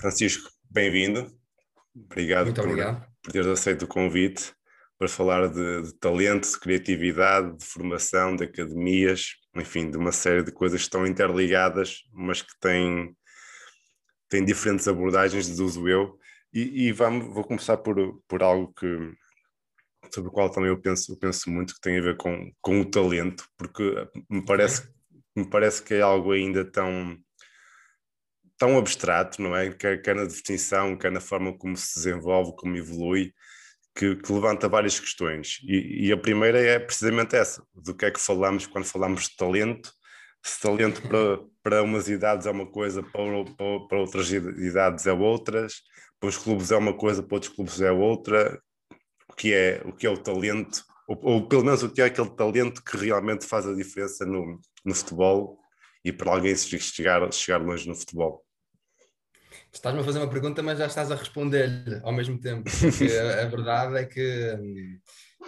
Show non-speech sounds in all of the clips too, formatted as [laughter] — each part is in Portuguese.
Francisco, bem-vindo. Obrigado, Muito por, obrigado. por teres aceito o convite para falar de, de talento, de criatividade, de formação, de academias, enfim, de uma série de coisas que estão interligadas, mas que têm, têm diferentes abordagens, deduzo eu. E, e vamos, vou começar por, por algo que, sobre o qual também eu penso, eu penso muito, que tem a ver com, com o talento, porque me parece, me parece que é algo ainda tão tão abstrato, não é? Quer, quer na definição, quer na forma como se desenvolve, como evolui, que, que levanta várias questões. E, e, a primeira é precisamente essa: do que é que falamos quando falamos de talento? Se talento para, [laughs] para umas idades é uma coisa, para, para, para outras idades é outras, para os clubes é uma coisa, para outros clubes é outra. O que é o, que é o talento? Ou, ou pelo menos o que é aquele talento que realmente faz a diferença no, no futebol e para alguém chegar, chegar longe no futebol? Estás-me a fazer uma pergunta, mas já estás a responder-lhe ao mesmo tempo. Porque a, a, [laughs] verdade é que, hum,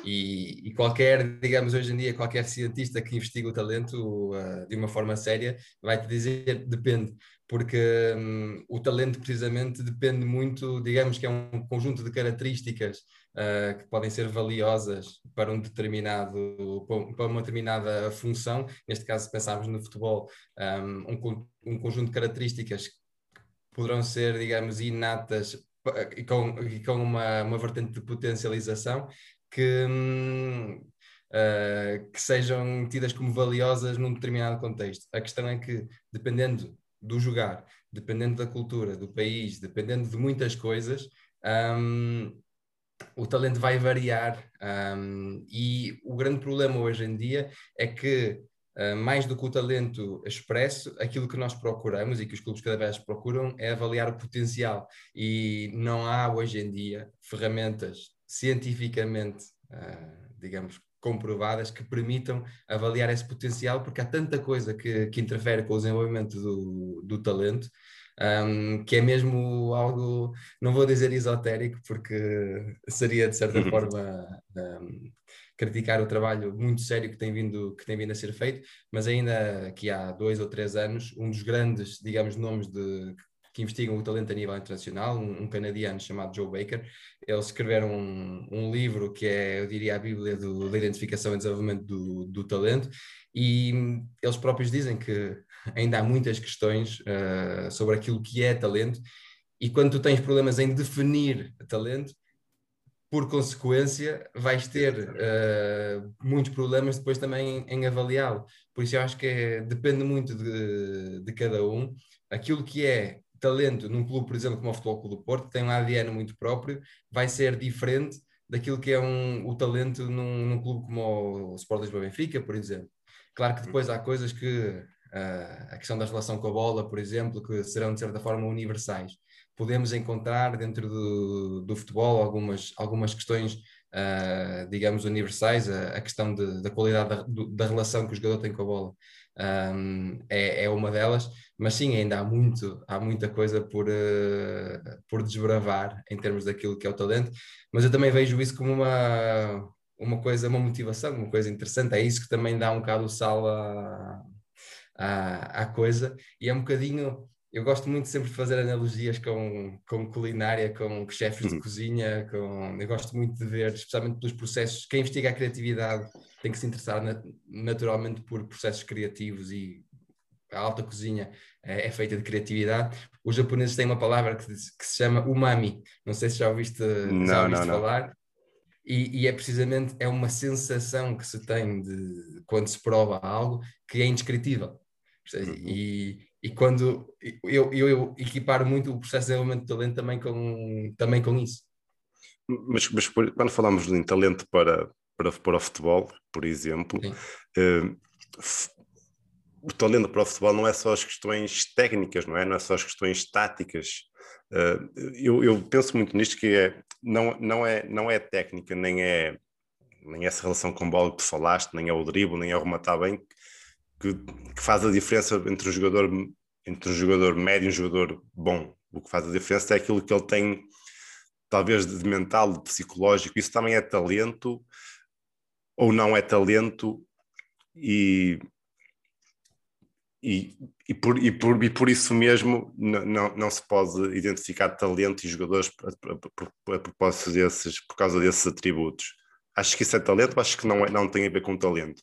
e, e, qualquer, digamos, hoje em dia, qualquer cientista que investiga o talento uh, de uma forma séria vai te dizer depende, porque um, o talento precisamente depende muito, digamos que é um conjunto de características uh, que podem ser valiosas para um determinado, para uma determinada função. Neste caso, se pensarmos no futebol, um, um, um conjunto de características poderão ser, digamos, inatas e com, e com uma, uma vertente de potencialização que, uh, que sejam tidas como valiosas num determinado contexto. A questão é que, dependendo do jogar, dependendo da cultura, do país, dependendo de muitas coisas, um, o talento vai variar. Um, e o grande problema hoje em dia é que mais do que o talento expresso, aquilo que nós procuramos e que os clubes cada vez procuram é avaliar o potencial. E não há hoje em dia ferramentas cientificamente, uh, digamos, comprovadas que permitam avaliar esse potencial, porque há tanta coisa que, que interfere com o desenvolvimento do, do talento. Um, que é mesmo algo, não vou dizer esotérico, porque seria de certa uhum. forma um, criticar o trabalho muito sério que tem vindo, que tem vindo a ser feito, mas ainda que há dois ou três anos, um dos grandes, digamos, nomes de, que investigam o talento a nível internacional, um, um canadiano chamado Joe Baker, eles escreveram um, um, livro que é, eu diria, a Bíblia do, da identificação e desenvolvimento do, do talento, e eles próprios dizem que ainda há muitas questões uh, sobre aquilo que é talento, e quando tu tens problemas em definir talento, por consequência, vais ter uh, muitos problemas depois também em, avaliá-lo. Por isso, eu acho que é, depende muito de, de cada um. Aquilo que é talento num clube, por exemplo, como o Futebol Clube do Porto, que tem um ADN muito próprio, vai ser diferente daquilo que é um, o talento num, num clube como o Sport Lisboa Benfica, por exemplo. Claro que depois há coisas que, uh, a questão da relação com a bola, por exemplo, que serão de certa forma universais podemos encontrar dentro do, do futebol algumas, algumas questões, uh, digamos, universais, a, a questão de, da qualidade da, da, relação que o jogador tem com a bola. Um, é, é uma delas, mas sim, ainda há, muito, há muita coisa por, uh, por desbravar em termos daquilo que é o talento, mas eu também vejo isso como uma, uma coisa, uma motivação, uma coisa interessante, é isso que também dá um bocado o sal à, à, à coisa, e é um bocadinho eu gosto muito sempre de fazer analogias com, com culinária, com chefes de uhum. cozinha, com, eu gosto muito de ver, especialmente pelos processos, quem investiga a criatividade tem que se interessar na, naturalmente por processos criativos e a alta cozinha é, é, feita de criatividade. Os japoneses têm uma palavra que, que se chama umami, não sei se já ouviste, não, já ouviste não, falar. Não. E, e, é precisamente é uma sensação que se tem de quando se prova algo que é indescritível. Uhum. E, e quando eu, eu, eu, equiparo muito o processo de desenvolvimento de talento também com, também com isso. Mas, mas quando falamos de talento para, para, para o futebol, por exemplo, uh, o talento para o futebol não é só as questões técnicas, não é? Não é só as questões táticas. Uh, eu, eu, penso muito nisto que é, não, não, é, não é técnica, nem é nem essa relação com bola que tu falaste, nem é o drible, nem é o rematar bem, que, que, faz a diferença entre um jogador entre um jogador médio e um jogador bom. O que faz a diferença é aquilo que ele tem, talvez de mental, de psicológico. Isso também é talento ou não é talento e e, e, por, e, por, e por isso mesmo não, não se pode identificar talento e jogadores a, propósito desses, por causa desses atributos. Acho que isso é talento, acho que não, é, não tem a ver com talento.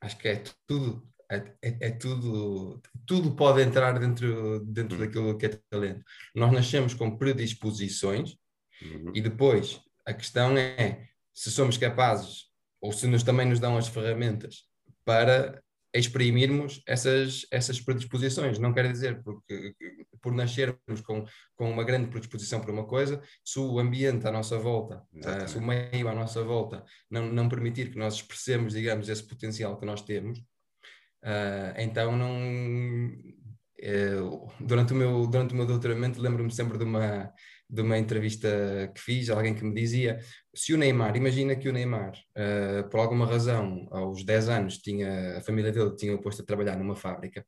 Acho que é tudo, é, é, é tudo, tudo pode entrar dentro, dentro hum. daquilo que é talento. Nós nascemos com predisposições uhum. e depois a questão é se somos capazes ou se nos também nos dão as ferramentas para exprimirmos essas, essas predisposições. Não quer dizer porque por nascermos com, com uma grande predisposição para uma coisa, se o ambiente à nossa volta, uh, se o meio à nossa volta não, não permitir que nós expressemos, digamos, esse potencial que nós temos, uh, então não. Uh, durante, o meu, durante o meu doutoramento lembro-me sempre de uma, de uma entrevista que fiz, alguém que me dizia: se o Neymar, imagina que o Neymar, uh, por alguma razão, aos 10 anos, tinha, a família dele tinha posto a trabalhar numa fábrica,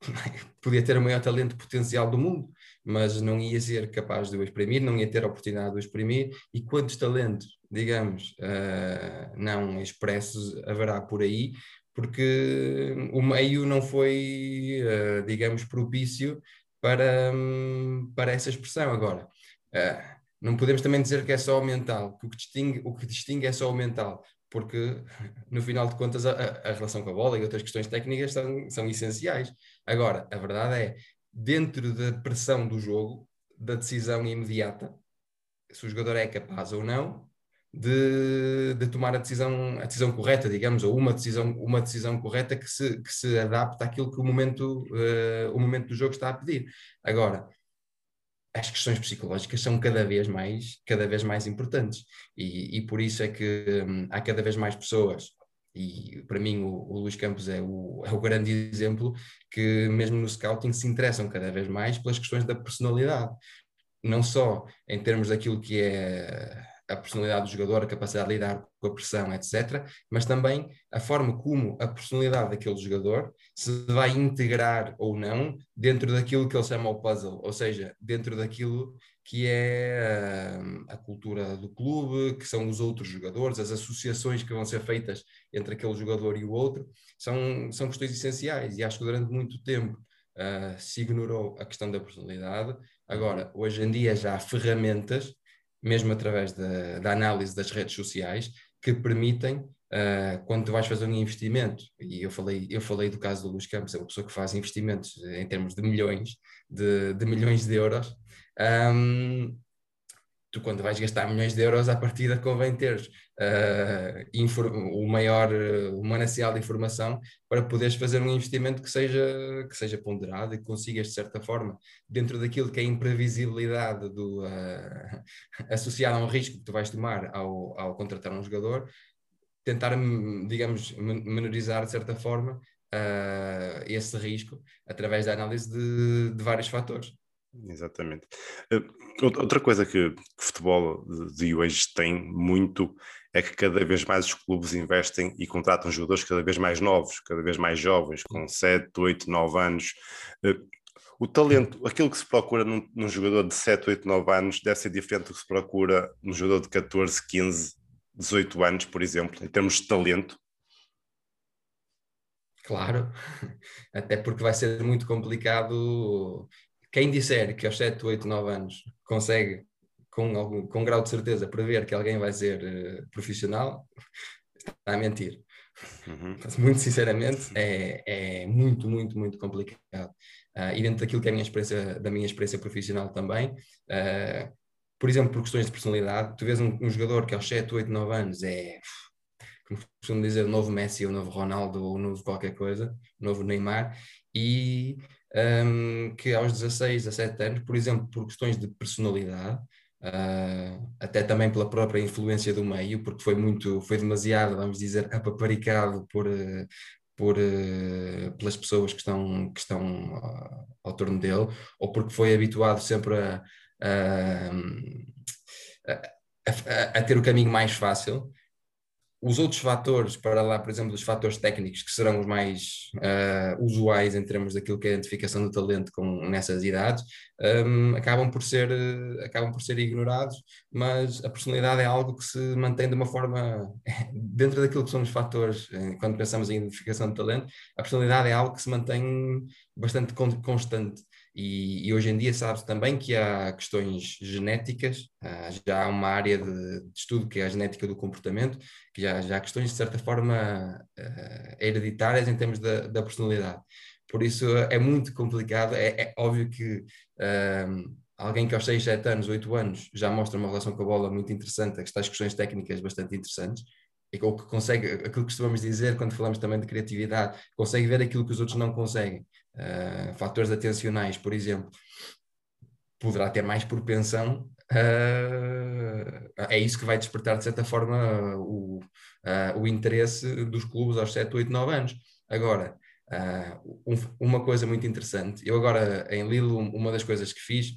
[laughs] podia ter o maior talento potencial do mundo, mas não ia ser capaz de o exprimir, não ia ter a oportunidade de o exprimir, e quantos talentos, digamos, uh, não expressos haverá por aí, porque o meio não foi, uh, digamos, propício para, um, para essa expressão. Agora, Uh, não podemos também dizer que é só o mental, que o que distingue, o que distingue é só o mental, porque [laughs] no final de contas a, a relação com a bola e outras questões técnicas são, são essenciais. Agora, a verdade é, dentro da pressão do jogo, da decisão imediata, se o jogador é capaz ou não de, de, tomar a decisão, a decisão correta, digamos, ou uma decisão, uma decisão correta que se, que se adapta àquilo que o momento, uh, o momento do jogo está a pedir. Agora, as questões psicológicas são cada vez mais, cada vez mais importantes e, e por isso é que hum, há cada vez mais pessoas e para mim o, o Luís Campos é o, é o grande exemplo que mesmo no scouting se interessam cada vez mais pelas questões da personalidade, não só em termos daquilo que é a personalidade do jogador, a capacidade de lidar com a pressão, etc., mas também a forma como a personalidade daquele jogador se vai integrar ou não dentro daquilo que ele chama o puzzle, ou seja, dentro daquilo que é a, hum, a cultura do clube, que são os outros jogadores, as associações que vão ser feitas entre aquele jogador e o outro, são, são questões essenciais e acho que durante muito tempo uh, se ignorou a questão da personalidade. Agora, hoje em dia já há ferramentas mesmo através da, da análise das redes sociais, que permitem, uh, quando tu vais fazer um investimento, e eu falei, eu falei do caso do Luís Campos, é uma pessoa que faz investimentos em termos de milhões, de, de milhões de euros, um, tu quando vais gastar milhões de euros, à partida convém teres uh, o maior uh, manancial de informação para poderes fazer um investimento que seja, que seja ponderado e que consigas, de certa forma, dentro daquilo que é a imprevisibilidade do, [laughs] uh, associada a um risco que tu vais tomar ao, ao contratar um jogador, tentar, digamos, menorizar, de certa forma, uh, esse risco através da análise de, de vários fatores. Exatamente. Outra coisa que o futebol de hoje tem muito é que cada vez mais os clubes investem e contratam jogadores cada vez mais novos, cada vez mais jovens, com 7, 8, 9 anos. Eh, o talento, aquilo que se procura num, num jogador de 7, 8, 9 anos deve ser diferente do que se procura num jogador de 14, 15, 18 anos, por exemplo, em termos de talento. Claro, [laughs] até porque vai ser muito complicado quem disser que aos 7, 8, 9 anos consegue, com, algum, com um grau de certeza, prever que alguém vai ser uh, profissional, está a mentir. Uhum. Muito sinceramente, é, é muito, muito, muito complicado. Uh, e dentro daquilo que é a minha experiência, da minha experiência profissional também, uh, por exemplo, por questões de personalidade, tu vês um, um, jogador que aos 7, 8, 9 anos é, como costumo dizer, o novo Messi, o novo Ronaldo, ou o novo qualquer coisa, o novo Neymar, e um, que aos 16, 17 anos, por exemplo, por questões de personalidade, uh, até também pela própria influência do meio, porque foi muito, foi demasiado, vamos dizer, [laughs] apaparicado por, por, uh, pelas pessoas que estão, que estão ao torno dele, ou porque foi habituado sempre a, a, a, a ter o caminho mais fácil, os outros fatores, para lá, por exemplo, dos fatores técnicos, que serão os mais uh, usuais em termos daquilo que é a identificação do talento com, nessas idades, um, acabam, por ser, acabam por ser ignorados, mas a personalidade é algo que se mantém de uma forma, [laughs] dentro daquilo que são os fatores, eh, quando pensamos em identificação de talento, a personalidade é algo que se mantém bastante constante. E, e, hoje em dia sabe-se também que há questões genéticas, já há uma área de, de, estudo que é a genética do comportamento, que já, já há questões de certa forma uh, hereditárias em termos da, da, personalidade. Por isso é muito complicado, é, é óbvio que uh, alguém que aos 6, 7 anos, 8 anos já mostra uma relação com a bola muito interessante, está questões técnicas bastante interessantes, e que consegue, aquilo que costumamos dizer quando falamos também de criatividade, consegue ver aquilo que os outros não conseguem uh, fatores atencionais, por exemplo, poderá ter mais propensão. Uh, é isso que vai despertar, de certa forma, o, uh, o interesse dos clubes aos 7, 8, 9 anos. Agora, um, uma coisa muito interessante, eu agora em Lilo, uma das coisas que fiz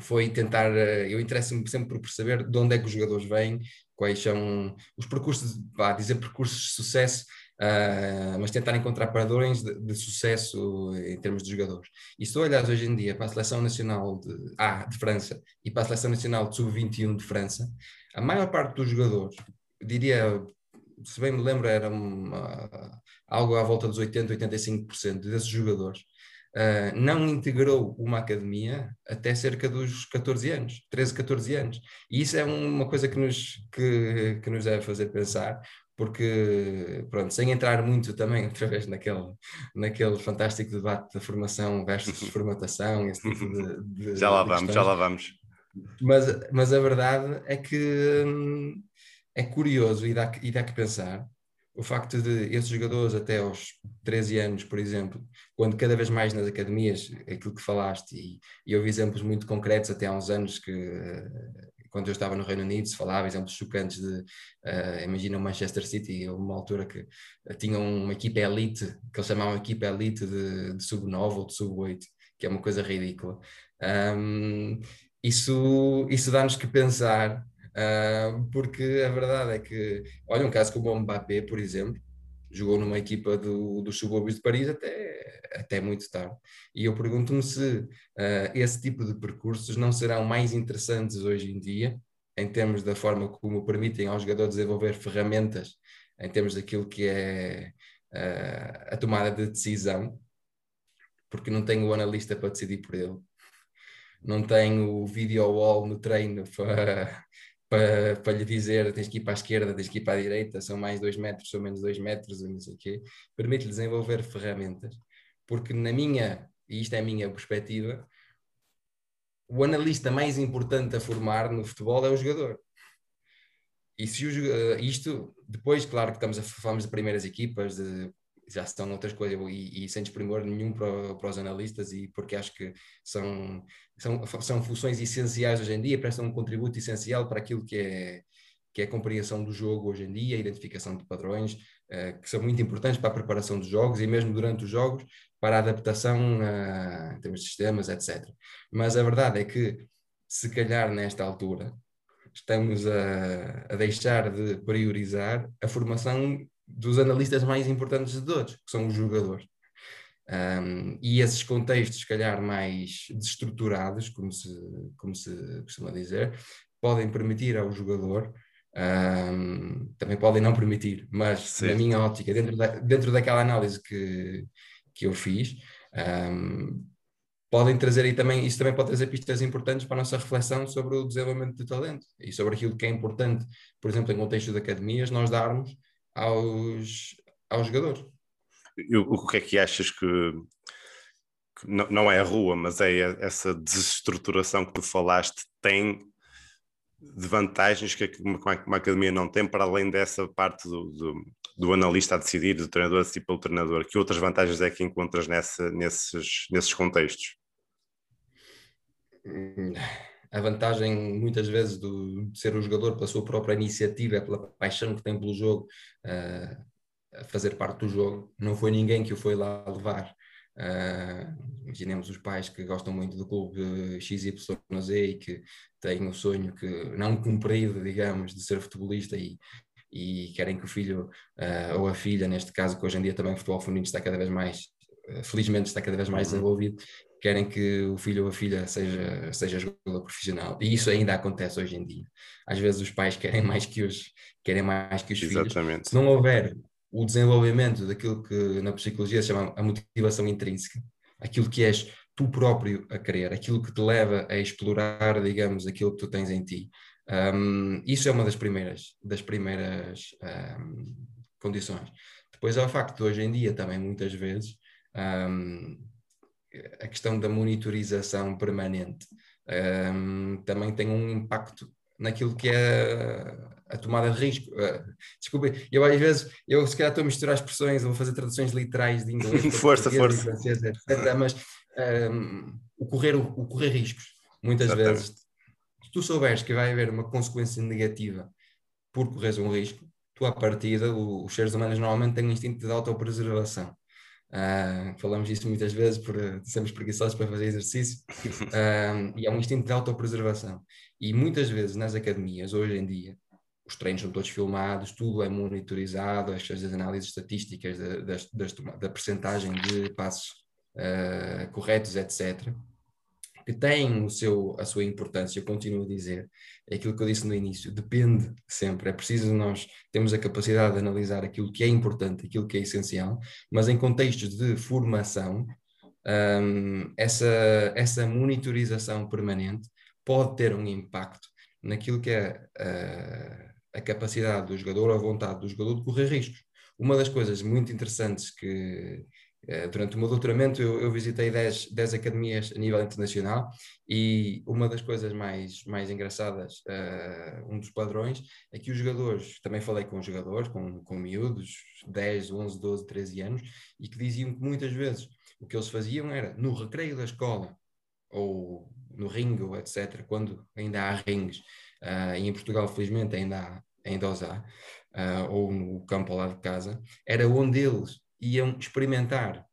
foi tentar, eu interesso-me sempre por perceber de onde é que os jogadores vêm, quais são os percursos, vá dizer percursos de sucesso Uh, mas tentar encontrar padrões de, de, sucesso em termos de jogadores. E se tu hoje em dia para a seleção nacional de, ah, de França e para a seleção nacional de sub-21 de França, a maior parte dos jogadores, diria, se bem me lembro, era uma, algo à volta dos 80, 85% desses jogadores. Uh, não integrou uma academia até cerca dos 14 anos, 13, 14 anos. E isso é uma coisa que nos, que, que nos deve fazer pensar, porque, pronto, sem entrar muito também, [laughs] outra vez, naquele, naquele fantástico debate da formação versus [laughs] formatação, esse tipo de. de já lá de vamos, já lá vamos. Mas, mas a verdade é que hum, é curioso e dá, e dá que pensar o facto de esses jogadores até aos 13 anos, por exemplo, quando cada vez mais nas academias, aquilo que falaste, e, e houve exemplos muito concretos até há uns anos que quando eu estava no Reino Unido, se falava exemplos chocantes de, uh, imagina o Manchester City, uma altura que uh, tinham uma equipa elite, que eles chamavam equipa elite de, de sub-9 ou de sub-8, que é uma coisa ridícula. Um, isso isso dá-nos que pensar, porque a verdade é que, olha, um caso como o Mbappé, por exemplo, jogou numa equipa do, dos subúrbios de Paris até, até muito tarde. E eu pergunto-me se uh, esse tipo de percursos não serão mais interessantes hoje em dia, em termos da forma como permitem ao jogador desenvolver ferramentas, em termos daquilo que é uh, a tomada de decisão, porque não tem o analista para decidir por ele. Não tem o video wall no treino para, para, para lhe dizer tens que ir para a esquerda, tens que ir para a direita, são mais dois metros, são menos dois metros, não sei o quê, permite-lhe desenvolver ferramentas, porque na minha, e isto é a minha perspectiva, o analista mais importante a formar no futebol é o jogador. E se o, isto, depois, claro que estamos a falamos de primeiras equipas, de já estão outras coisas e, e sem desprimor nenhum para, para, os analistas e porque acho que são, são, são funções essenciais hoje em dia, prestam um contributo essencial para aquilo que é, que é a compreensão do jogo hoje em dia, a identificação de padrões, uh, que são muito importantes para a preparação dos jogos e mesmo durante os jogos, para a adaptação uh, em termos de sistemas, etc. Mas a verdade é que, se calhar nesta altura, estamos a, a deixar de priorizar a formação dos analistas mais importantes de todos, que são os jogadores. Um, e esses contextos, se calhar, mais desestruturados, como se, como se costuma dizer, podem permitir ao jogador, um, também podem não permitir, mas certo. na minha ótica, dentro, da, dentro daquela análise que, que eu fiz, um, podem trazer aí também, isso também pode trazer pistas importantes para a nossa reflexão sobre o desenvolvimento de talento e sobre aquilo que é importante, por exemplo, em contexto de academias, nós darmos aos, aos jogadores. E o, o que é que achas que, que não, não, é a rua, mas é essa desestruturação que tu falaste tem de vantagens que uma, uma academia não tem, para além dessa parte do, do, do, analista a decidir, do treinador a decidir pelo treinador, que outras vantagens é que encontras nessa, nesses, nesses contextos? A vantagem muitas vezes do, de ser o jogador pela sua própria iniciativa, pela paixão que tem pelo jogo, uh, a fazer parte do jogo. Não foi ninguém que o foi lá levar. Uh, imaginemos os pais que gostam muito do clube XYZ e que têm o sonho que não cumprido, digamos, de ser futebolista e e querem que o filho uh, ou a filha, neste caso, que hoje em dia também o futebol feminino está cada vez mais, felizmente está cada vez mais uhum. desenvolvido, querem que o filho ou a filha seja, seja jogador profissional. E isso ainda acontece hoje em dia. Às vezes os pais querem mais que os, querem mais que os Exatamente. filhos. Se não houver o desenvolvimento daquilo que na psicologia se chama a motivação intrínseca, aquilo que és tu próprio a querer, aquilo que te leva a explorar, digamos, aquilo que tu tens em ti. Um, isso é uma das primeiras, das primeiras um, condições. Depois há o facto de hoje em dia também muitas vezes um, a questão da monitorização permanente também tem um impacto naquilo que é a tomada de risco. Uh, desculpe, eu às vezes, eu se calhar estou a misturar expressões, vou fazer traduções literais de inglês, [laughs] força, força. Francês, etc. Mas um, o, correr, o, o, correr riscos, muitas Exatamente. vezes, se tu souberes que vai haver uma consequência negativa por correres um risco, tu à partida, o, os seres humanos normalmente têm um instinto de autopreservação. Uh, falamos disso muitas vezes por uh, sermos preguiçosos para fazer exercício [laughs] uh, e é um instinto de autopreservação e muitas vezes nas academias hoje em dia os treinos são todos filmados, tudo é monitorizado, as, as análises estatísticas da, da, da percentagem de passos uh, corretos, etc., que têm o seu, a sua importância, eu continuo a dizer, é aquilo que eu disse no início, depende sempre, é preciso nós termos a capacidade de analisar aquilo que é importante, aquilo que é essencial, mas em contextos de formação, um, essa, essa monitorização permanente pode ter um impacto naquilo que é uh, a capacidade do jogador, a vontade do jogador de correr riscos. Uma das coisas muito interessantes que durante o meu doutoramento eu, eu visitei 10, 10 academias a nível internacional e uma das coisas mais, mais engraçadas, uh, um dos padrões, é que os jogadores, também falei com jogadores, com, com miúdos, 10, 11, 12, 13 anos, e que diziam que muitas vezes o que eles faziam era no recreio da escola ou no ringue, ou etc., quando ainda há rings, uh, e em Portugal felizmente ainda há, ainda há, uh, ou no campo ao lado de casa, era onde eles iam experimentar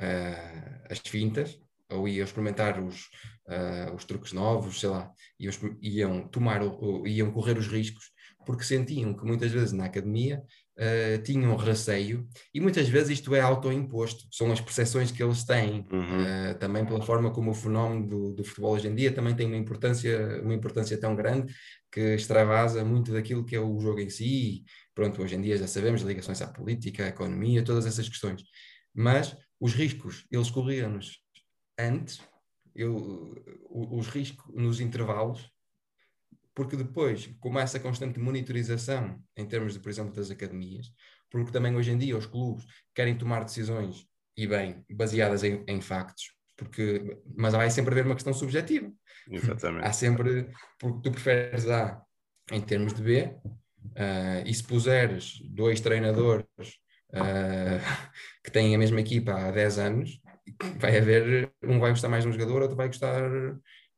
uh, as fintas, ou iam experimentar os, uh, os truques novos, sei lá, iam, iam tomar, iam correr os riscos, porque sentiam que muitas vezes na academia uh, tinham receio, e muitas vezes isto é autoimposto, são as percepções que eles têm, uhum. uh, também pela forma como o fenómeno do, do, futebol hoje em dia também tem uma importância, uma importância tão grande que extravasa muito daquilo que é o jogo em si, pronto, hoje em dia já sabemos ligações à política, à economia, todas essas questões, mas os riscos, eles corriam-nos antes, eu, os riscos nos intervalos, porque depois, com essa constante monitorização em termos de, por exemplo, das academias, porque também hoje em dia os clubes querem tomar decisões, e bem, baseadas em, em factos, porque, mas vai sempre haver uma questão subjetiva. Exatamente. Há sempre, porque tu preferes A em termos de B, uh, e se puseres dois treinadores uh, que têm a mesma equipa há 10 anos, vai haver, um vai gostar mais de um jogador, outro vai gostar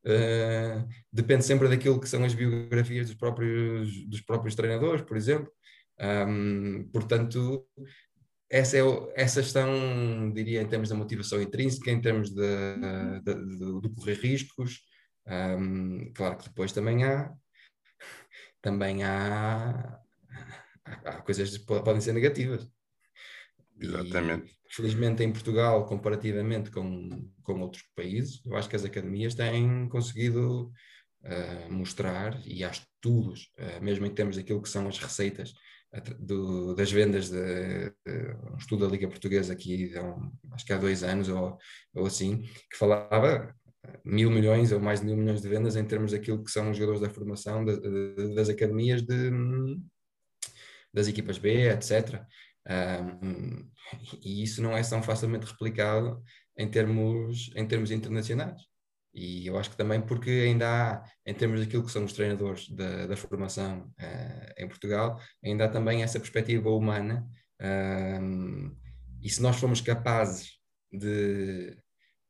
Uh, depende sempre daquilo que são as biografias dos próprios, dos próprios treinadores, por exemplo. Um, portanto, essa é, essas são, diria, em termos da motivação intrínseca, em termos de, de, de, de correr riscos. Um, claro que depois também há, [laughs] também há, há coisas que podem ser negativas. Exatamente. E, felizmente em Portugal, comparativamente com, com outros países, eu acho que as academias têm conseguido uh, mostrar, e há estudos, uh, mesmo em termos daquilo que são as receitas do, das vendas, de, de, um estudo da Liga Portuguesa aqui, um, acho que há dois anos ou, ou assim, que falava mil milhões ou mais de mil milhões de vendas em termos daquilo que são os jogadores da formação de, de, das academias de, das equipas B, etc. Um, e isso não é tão facilmente replicado em termos, em termos internacionais. E eu acho que também porque ainda há, em termos daquilo que são os treinadores da, da formação uh, em Portugal, ainda há também essa perspectiva humana. Um, e se nós formos capazes de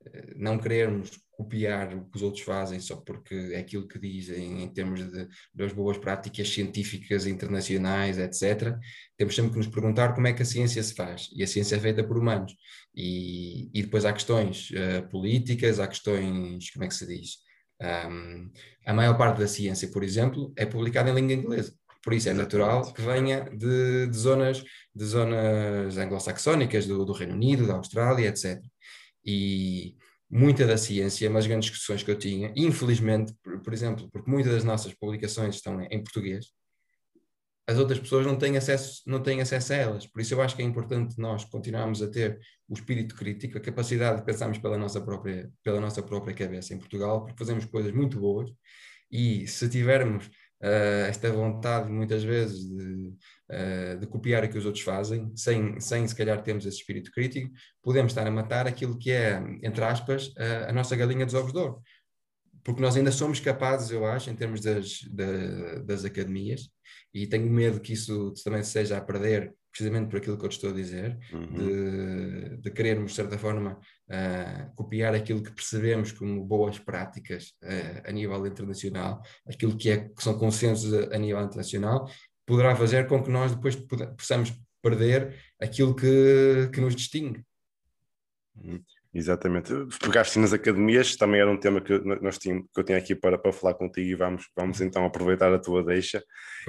uh, não querermos copiar o que os outros fazem só porque é aquilo que dizem em termos de, das boas práticas científicas internacionais, etc. Temos sempre que nos perguntar como é que a ciência se faz. E a ciência é feita por humanos. E, e depois há questões uh, políticas, há questões, como é que se diz? Um, a maior parte da ciência, por exemplo, é publicada em língua inglesa. Por isso é natural que venha de, de zonas, de zonas anglo-saxónicas, do, do Reino Unido, da Austrália, etc. E muita da ciência, mas grandes discussões que eu tinha, infelizmente, por, por exemplo, porque muitas das nossas publicações estão em, em português, as outras pessoas não têm acesso, não têm acesso a elas. Por isso eu acho que é importante nós continuarmos a ter o espírito crítico, a capacidade de pensarmos pela nossa própria, pela nossa própria cabeça em Portugal, porque fazemos coisas muito boas e se tivermos esta vontade muitas vezes de, uh, de, copiar o que os outros fazem, sem, sem se calhar termos esse espírito crítico, podemos estar a matar aquilo que é, entre aspas, a, a nossa galinha dos ovos de ouro porque nós ainda somos capazes, eu acho, em termos das, das, das academias, e tenho medo que isso também seja a perder, precisamente por aquilo que eu te estou a dizer, uhum. de, de querermos, de certa forma, uh, copiar aquilo que percebemos como boas práticas uh, a nível internacional, aquilo que, é, que são consensos a, a, nível internacional, poderá fazer com que nós depois possamos perder aquilo que, que nos distingue. Uhum. Exatamente. Pegaste nas academias, também era um tema que, nós tínhamos, que eu tinha aqui para, para falar contigo e vamos, vamos então aproveitar a tua deixa.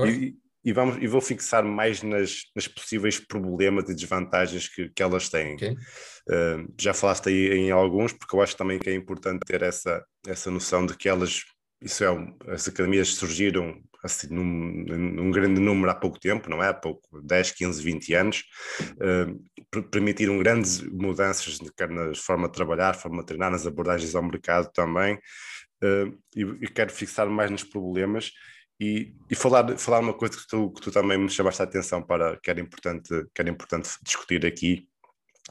E, e, vamos, e vou fixar mais nas, nas possíveis problemas e desvantagens que, que elas têm. Okay. Uh, já falaste aí em alguns, porque eu acho também que é importante ter essa, essa noção de que elas, isso é, as academias surgiram assim, num, num, grande número há pouco tempo, não é? Há pouco, 10, 15, 20 anos, uh, permitiram grandes mudanças quer na forma de trabalhar, forma de treinar, nas abordagens ao mercado também, uh, e, e, quero fixar mais nos problemas e, e, falar, falar uma coisa que tu, que tu também me chamaste a atenção para, que era importante, que era importante discutir aqui,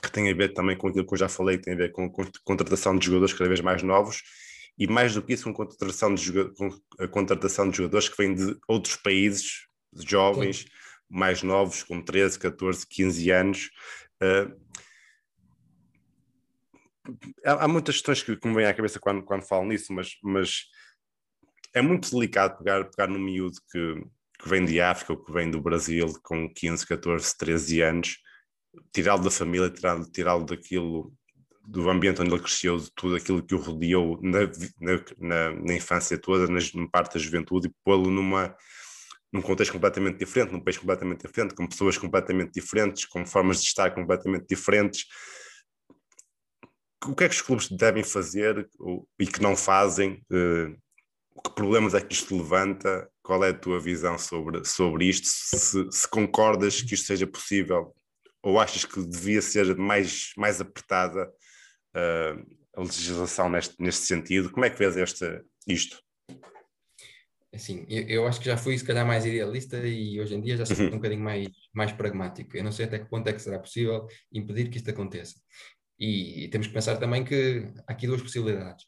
que tem a ver também com aquilo que eu já falei, tem a ver com, com contratação de jogadores cada vez mais novos, e mais do que isso, com contratação de, com a contratação de jogadores que vêm de outros países, jovens, Sim. mais novos, com 13, 14, 15 anos. Uh, há, há, muitas questões que, que me vêm à cabeça quando, quando falo nisso, mas, mas é muito delicado pegar, pegar no miúdo que, que vem de África ou que vem do Brasil com 15, 14, 13 anos, tirá-lo da família, tirá-lo tirá daquilo do ambiente onde ele cresceu, de tudo aquilo que o rodeou na, na, na infância toda, na, na, parte da juventude, e pô-lo numa, num contexto completamente diferente, num país completamente diferente, com pessoas completamente diferentes, com formas de estar completamente diferentes. O que é que os clubes devem fazer e que não fazem? Uh, que problemas é que isto levanta? Qual é a tua visão sobre, sobre isto? Se, se concordas que isto seja possível ou achas que devia ser mais, mais apertada uh, a legislação neste, neste sentido. Como é que vês este, isto? Assim, eu, eu, acho que já fui se calhar mais idealista e hoje em dia já sou uhum. um bocadinho mais, mais pragmático. Eu não sei até que ponto é que será possível impedir que isto aconteça. E, e temos que pensar também que há aqui duas possibilidades.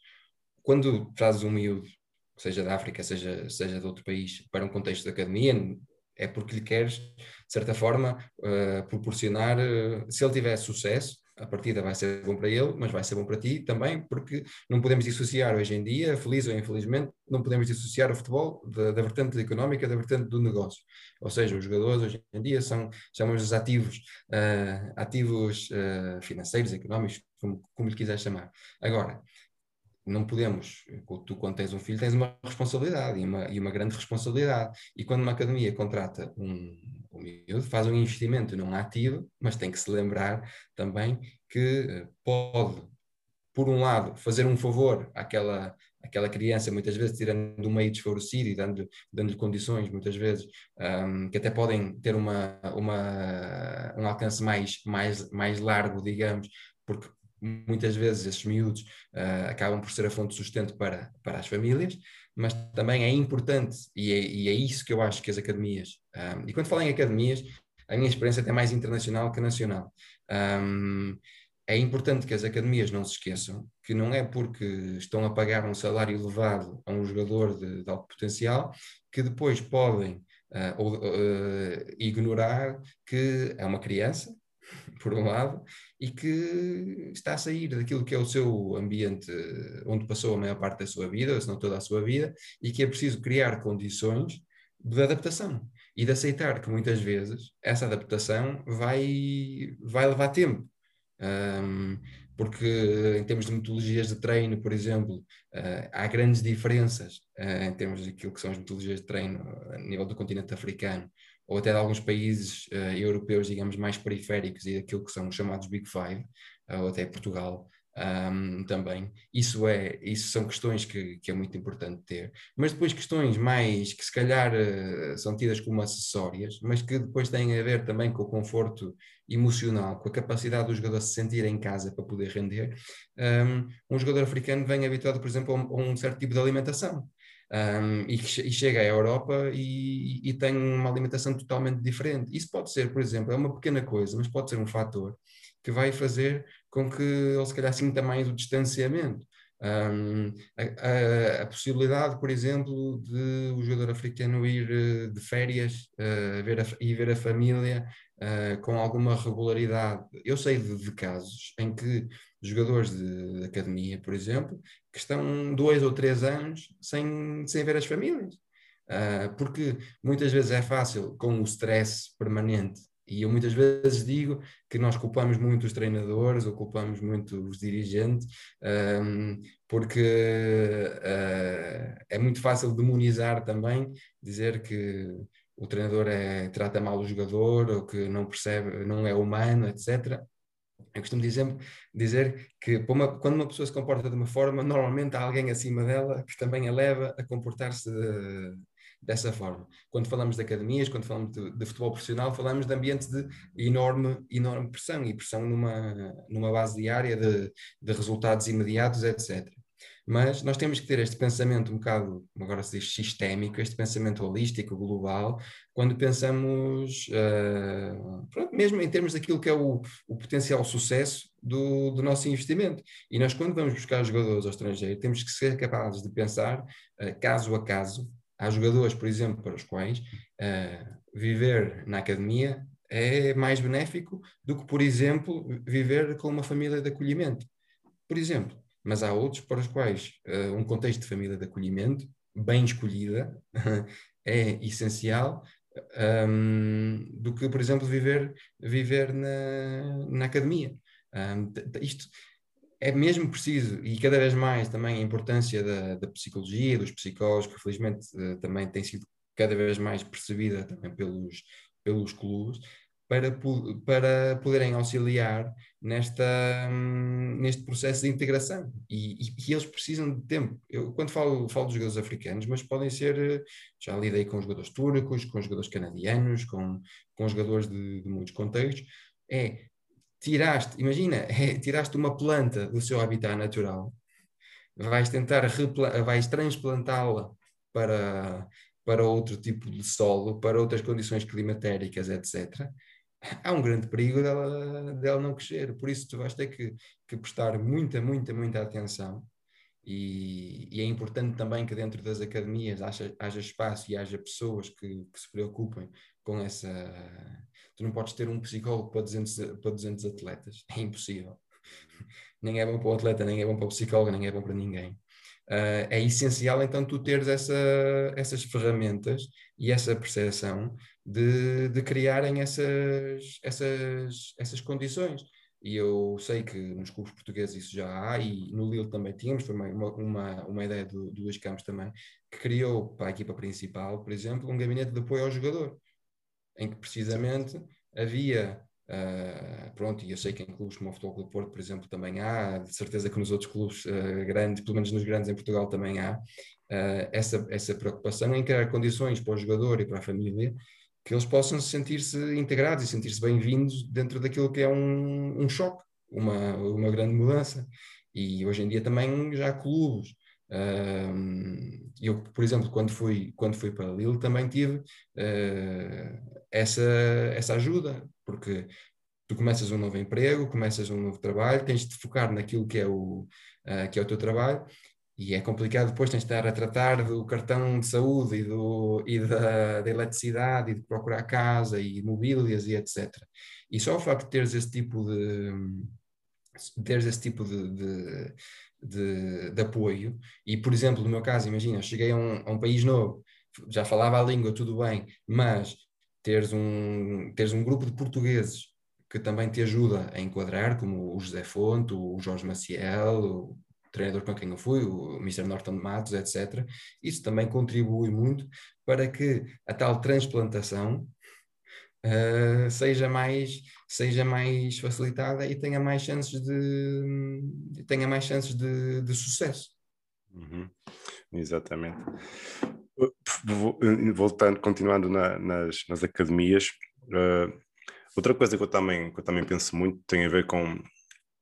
Quando trazes um miúdo, seja da África, seja, seja de outro país, para um contexto de academia, é porque lhe queres, de certa forma, uh, proporcionar, uh, se ele tiver sucesso, a partida vai ser bom para ele, mas vai ser bom para ti também, porque não podemos dissociar hoje em dia, feliz ou infelizmente, não podemos dissociar o futebol da, da vertente económica da vertente do negócio. Ou seja, os jogadores hoje em dia são, chamamos ativos, uh, ativos uh, financeiros, económicos, como, como lhe quiser chamar. Agora, não podemos, tu quando tens um filho tens uma responsabilidade e uma, e uma grande responsabilidade. E quando uma academia contrata um, um miúdo, faz um investimento num ativo, mas tem que se lembrar também que eh, pode, por um lado, fazer um favor àquela, àquela criança, muitas vezes tirando do meio desfavorecido e dando-lhe dando condições, muitas vezes, um, que até podem ter uma, uma, um alcance mais, mais, mais largo, digamos, porque muitas vezes esses miúdos uh, acabam por ser a fonte de sustento para, para as famílias, mas também é importante, e é, e é isso que eu acho que as academias, um, e quando falo em academias, a minha experiência é mais internacional que nacional. Um, é importante que as academias não se esqueçam que não é porque estão a pagar um salário elevado a um jogador de, de alto potencial que depois podem uh, ou, uh, ignorar que é uma criança [laughs] por um lado, e que está a sair daquilo que é o seu ambiente onde passou a maior parte da sua vida, se não toda a sua vida, e que é preciso criar condições de adaptação e de aceitar que muitas vezes essa adaptação vai, vai levar tempo. Um, porque em termos de metodologias de treino, por exemplo, uh, há grandes diferenças uh, em termos daquilo que são as metodologias de treino a nível do continente africano, ou até de alguns países uh, europeus, digamos, mais periféricos e daquilo que são os chamados Big Five, ou até Portugal, um, também. Isso, é, isso são questões que, que, é muito importante ter. Mas depois questões mais que se calhar uh, são tidas como acessórias, mas que depois têm a ver também com o conforto emocional, com a capacidade do jogador se sentir em casa para poder render. Um, um jogador africano vem habituado, por exemplo, a um, a um certo tipo de alimentação. Um, e, e, chega à Europa e, e, tem uma alimentação totalmente diferente. Isso pode ser, por exemplo, é uma pequena coisa, mas pode ser um fator que vai fazer com que ele se calhar sinta mais o distanciamento. Um, a, a, a, possibilidade, por exemplo, de o jogador africano ir uh, de férias uh, ver a, e ver a família uh, com alguma regularidade. Eu sei de, de, casos em que jogadores de, de, academia, por exemplo, que estão dois ou três anos sem, sem ver as famílias. porque muitas vezes é fácil, com o stress permanente e eu muitas vezes digo que nós culpamos muito os treinadores ou culpamos muito os dirigentes, um, porque uh, é muito fácil demonizar também, dizer que o treinador é, trata mal o jogador ou que não percebe, não é humano, etc. Eu costumo dizer, dizer que uma, quando uma pessoa se comporta de uma forma, normalmente há alguém acima dela que também a leva a comportar-se dessa forma. Quando falamos de academias, quando falamos de, de, futebol profissional, falamos de ambientes de enorme, enorme pressão e pressão numa, numa base diária de, de resultados imediatos, etc. Mas nós temos que ter este pensamento um bocado, agora se diz sistémico, este pensamento holístico, global, quando pensamos, uh, pronto, mesmo em termos daquilo que é o, o potencial sucesso do, do, nosso investimento. E nós, quando vamos buscar jogadores ao estrangeiro, temos que ser capazes de pensar, uh, caso a caso, há jogadores, por exemplo, para os quais uh, viver na academia é mais benéfico do que, por exemplo, viver com uma família de acolhimento. Por exemplo, mas há outros para os quais uh, um contexto de família de acolhimento, bem escolhida, [laughs] é essencial um, do que, por exemplo, viver, viver na, na academia. Um, isto é mesmo preciso, e cada vez mais também a importância da, da psicologia, dos psicólogos, que felizmente uh, também tem sido cada vez mais percebida também pelos, pelos clubes, para, para poderem auxiliar nesta, neste processo de integração. E, e, e, eles precisam de tempo. Eu, quando falo, falo dos jogadores africanos, mas podem ser, eh, já lidei com jogadores turcos, com jogadores canadianos, com, com jogadores de, de muitos contextos, é tiraste, imagina, [laughs] é, tiraste uma planta do seu habitat natural, vais tentar vais transplantá-la para, para outro tipo de solo, para outras condições climatéricas, etc. Há um grande perigo dela, dela não crescer, por isso tu vais ter que, que prestar muita, muita, muita atenção. E, e, é importante também que dentro das academias haja, haja espaço e haja pessoas que, que se preocupem com essa, Tu não podes ter um psicólogo para 200, para 200 atletas. É impossível. nem é bom para o atleta, nem é bom para o psicólogo, nem é bom para ninguém. Uh, é essencial então tu teres essa, essas ferramentas e essa percepção de, de criarem essas, essas, essas condições. E eu sei que nos clubes portugueses isso já há, e no Lille também tínhamos, foi uma, uma, uma ideia do, do Luís Campos também, que criou para a equipa principal, por exemplo, um gabinete de apoio ao jogador em que precisamente havia, uh, pronto, e eu sei que em clubes como o Futebol Clube Porto, por exemplo, também há, de certeza que nos outros clubes uh, grandes, pelo menos nos grandes em Portugal também há, uh, essa, essa preocupação em criar condições para o jogador e para a família que eles possam sentir-se integrados e sentir-se bem-vindos dentro daquilo que é um, um choque, uma, uma grande mudança. E hoje em dia também já há clubes eu, por exemplo, quando fui, quando fui para Lille, também tive uh, essa, essa ajuda, porque tu começas um novo emprego, começas um novo trabalho, tens de focar naquilo que é o, uh, que é o teu trabalho, e é complicado depois tens de estar a tratar do cartão de saúde e, do, e da, da eletricidade e de procurar casa e mobílias e etc. E só o facto de teres esse tipo de teres esse tipo de, de de, de, apoio. E, por exemplo, no meu caso, imagina, cheguei a um, a um, país novo, já falava a língua, tudo bem, mas teres um, teres um grupo de portugueses que também te ajuda a enquadrar, como o José Fonte, o Jorge Maciel, o treinador com quem eu fui, o Mr. Norton Matos, etc. Isso também contribui muito para que a tal transplantação uh, seja, mais, seja mais facilitada e tenha mais chances de, tenha mais chances de, de sucesso. Uhum. Exatamente. Voltando, continuando na, nas, nas academias, uh, outra coisa que eu, também, que eu também penso muito tem a ver com,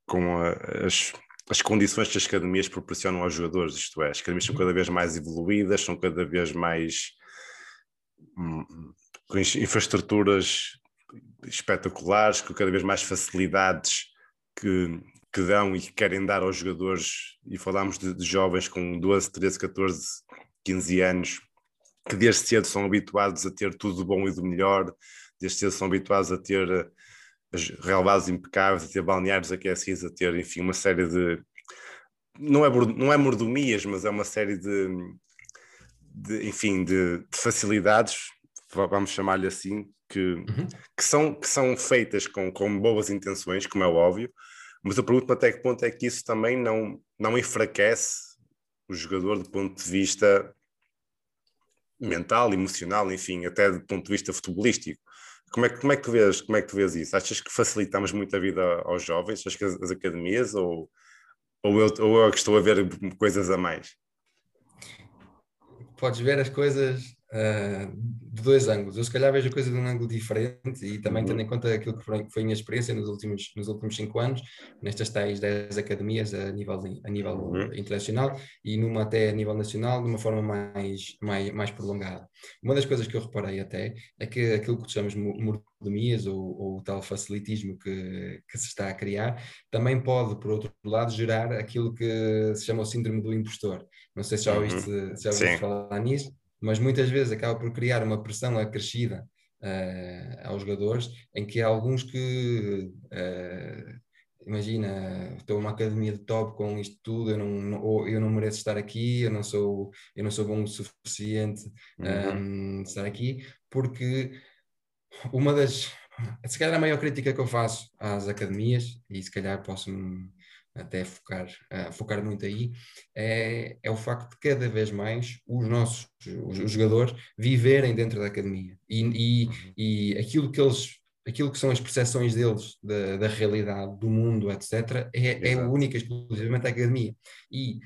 com a, as, as condições que as academias proporcionam aos jogadores, isto é, as academias são cada vez mais evoluídas, são cada vez mais hum, com infraestruturas espetaculares, com cada vez mais facilidades que, que dão e que querem dar aos jogadores, e falamos de, de jovens com 12, 13, 14, 15 anos, que desde cedo são habituados a ter tudo do bom e do melhor, desde cedo são habituados a ter eh, as relevados impecáveis, a ter balneários aquecidos, a ter, enfim, uma série de. Não é, não é mordomias, mas é uma série de, de enfim, de, de facilidades, vamos chamar-lhe assim, que, uhum. que, são, que são feitas com, com boas intenções, como é óbvio, mas eu pergunto até que ponto é que isso também não, não enfraquece o jogador do ponto de vista mental, emocional, enfim, até do ponto de vista futebolístico. Como é, como é que vês, como é que vês isso? Achas que facilitamos muito a vida aos jovens, as, as academias, ou, ou, eu, ou eu estou a ver coisas a mais? Podes ver as coisas uh, de dois ângulos. Eu se calhar vejo a coisa de um ângulo diferente e também uhum. tendo em conta aquilo que foi, a minha experiência nos últimos, nos últimos cinco anos, nestas tais 10 academias a nível, a nível uhum. internacional e numa até a nível nacional de uma forma mais, mais, mais prolongada. Uma das coisas que eu reparei até é que aquilo que chamamos mordomias ou, ou o tal facilitismo que, que se está a criar também pode, por outro lado, gerar aquilo que se chama o síndrome do impostor. Não sei se já ouviste, uhum. se já ouviste falar nisso, mas muitas vezes acaba por criar uma pressão acrescida uh, aos jogadores, em que há alguns que, uh, imagina, estou numa academia de top com isto tudo, eu não, não, eu não mereço estar aqui, eu não sou, eu não sou bom o suficiente um, uhum. estar aqui, porque uma das, se calhar a maior crítica que eu faço às academias, e se calhar posso até focar, uh, focar muito aí, é, é o facto de cada vez mais os nossos os, os jogadores viverem dentro da academia e, e, uhum. e aquilo que eles aquilo que são as percepções deles da, da realidade, do mundo, etc., é, é única exclusivamente a academia. E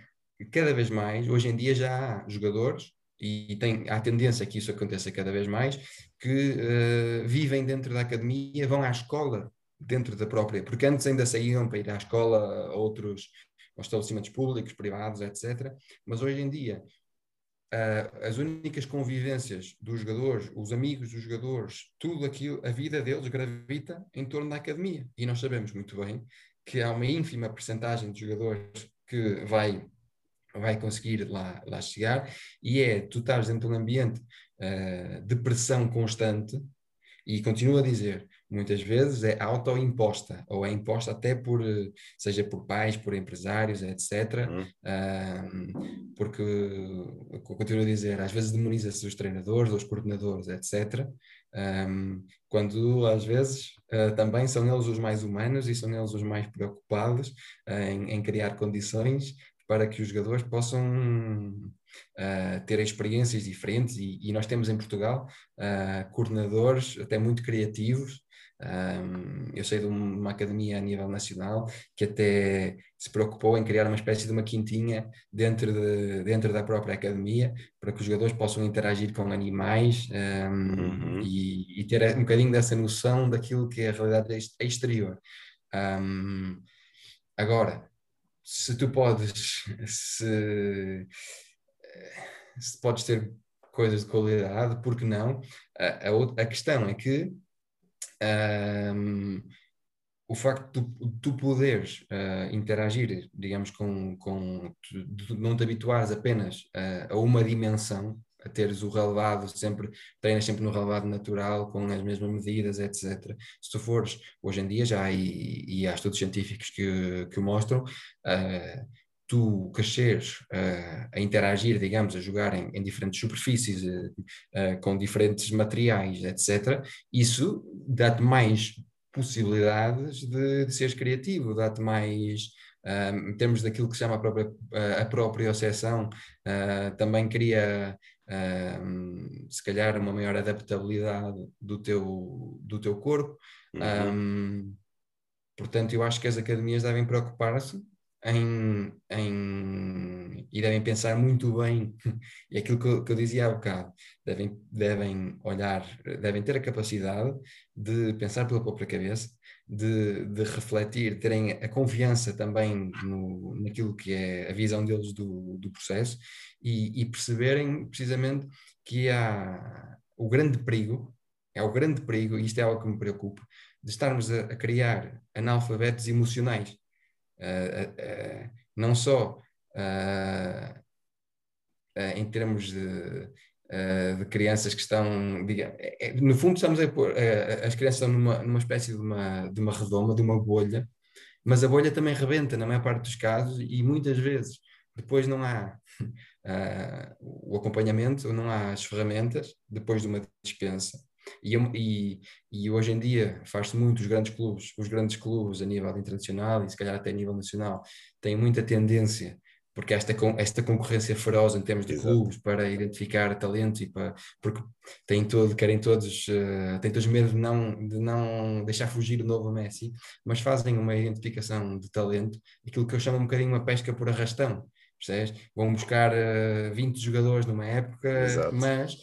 cada vez mais, hoje em dia já há jogadores, e tem, há tendência que isso aconteça cada vez mais, que uh, vivem dentro da academia, vão à escola dentro da própria, porque antes ainda saíam para ir à escola, a outros aos estabelecimentos públicos, privados, etc. Mas hoje em dia, uh, as únicas convivências dos jogadores, os amigos dos jogadores, tudo aquilo, a vida deles gravita em torno da academia. E nós sabemos muito bem que há uma ínfima percentagem de jogadores que vai vai conseguir lá, lá chegar e é tu estás dentro de um ambiente uh, de pressão constante e continuo a dizer, muitas vezes é autoimposta, ou é imposta até por, seja por pais, por empresários, etc. Uhum. Um, porque, continuo a dizer, às vezes demoniza-se os treinadores, os coordenadores, etc. Um, quando às vezes uh, também são eles os mais humanos e são eles os mais preocupados uh, em, em criar condições para que os jogadores possam uh, ter experiências diferentes e, e, nós temos em Portugal uh, coordenadores até muito criativos um, eu sei de uma academia a nível nacional que até se preocupou em criar uma espécie de uma quintinha dentro, de, dentro da própria academia para que os jogadores possam interagir com animais um, uhum. e, e, ter um bocadinho dessa noção daquilo que é a realidade exterior. Um, agora, se tu podes, se, se podes ter coisas de qualidade, porque não? A, a, a questão é que um, o facto de tu, de tu poderes uh, interagir, digamos, com, com de não te habituares apenas uh, a uma dimensão, a teres o relevado sempre, treinas sempre no relevado natural, com as mesmas medidas, etc. Se tu fores, hoje em dia já e, e há estudos científicos que, que mostram, uh, tu cresceres uh, a interagir, digamos, a jogar em, em diferentes superfícies, uh, uh, com diferentes materiais, etc., isso dá-te mais possibilidades de, de seres criativo, dá-te mais, em termos daquilo que se chama a própria, a uh, também cria se calhar uma maior adaptabilidade do teu, do teu corpo. Uhum. Um, portanto, eu acho que as academias devem preocupar-se em, em, e devem pensar muito bem, [laughs] e aquilo que eu, que eu, dizia há bocado, devem, devem olhar, devem ter a capacidade de pensar pela própria cabeça, de, de refletir, terem a confiança também no, naquilo que é a visão deles do, do processo e, e perceberem precisamente que há o grande perigo, é o grande perigo, e isto é algo que me preocupa, de estarmos a, a criar analfabetos emocionais uh, não só em termos de, de, crianças que estão, digamos, no fundo estamos a pôr, as crianças estão numa, numa espécie de uma, de uma redoma, de uma bolha, mas a bolha também rebenta na maior parte dos casos e muitas vezes depois não há uh, [laughs] o acompanhamento, não há as ferramentas depois de uma dispensa. E, e, e hoje em dia faz-se muito os grandes clubes, os grandes clubes a nível internacional e se calhar até a nível nacional, têm muita tendência porque esta, esta concorrência feroz em termos de Exato. clubes para identificar talentos e para porque têm todo, querem todos, uh, têm todos medo de não, de não deixar fugir o novo Messi, mas fazem uma identificação de talento, aquilo que eu chamo um bocadinho uma pesca por arrastão, percebes? Vão buscar uh, eh, 20 jogadores numa época, Exato. mas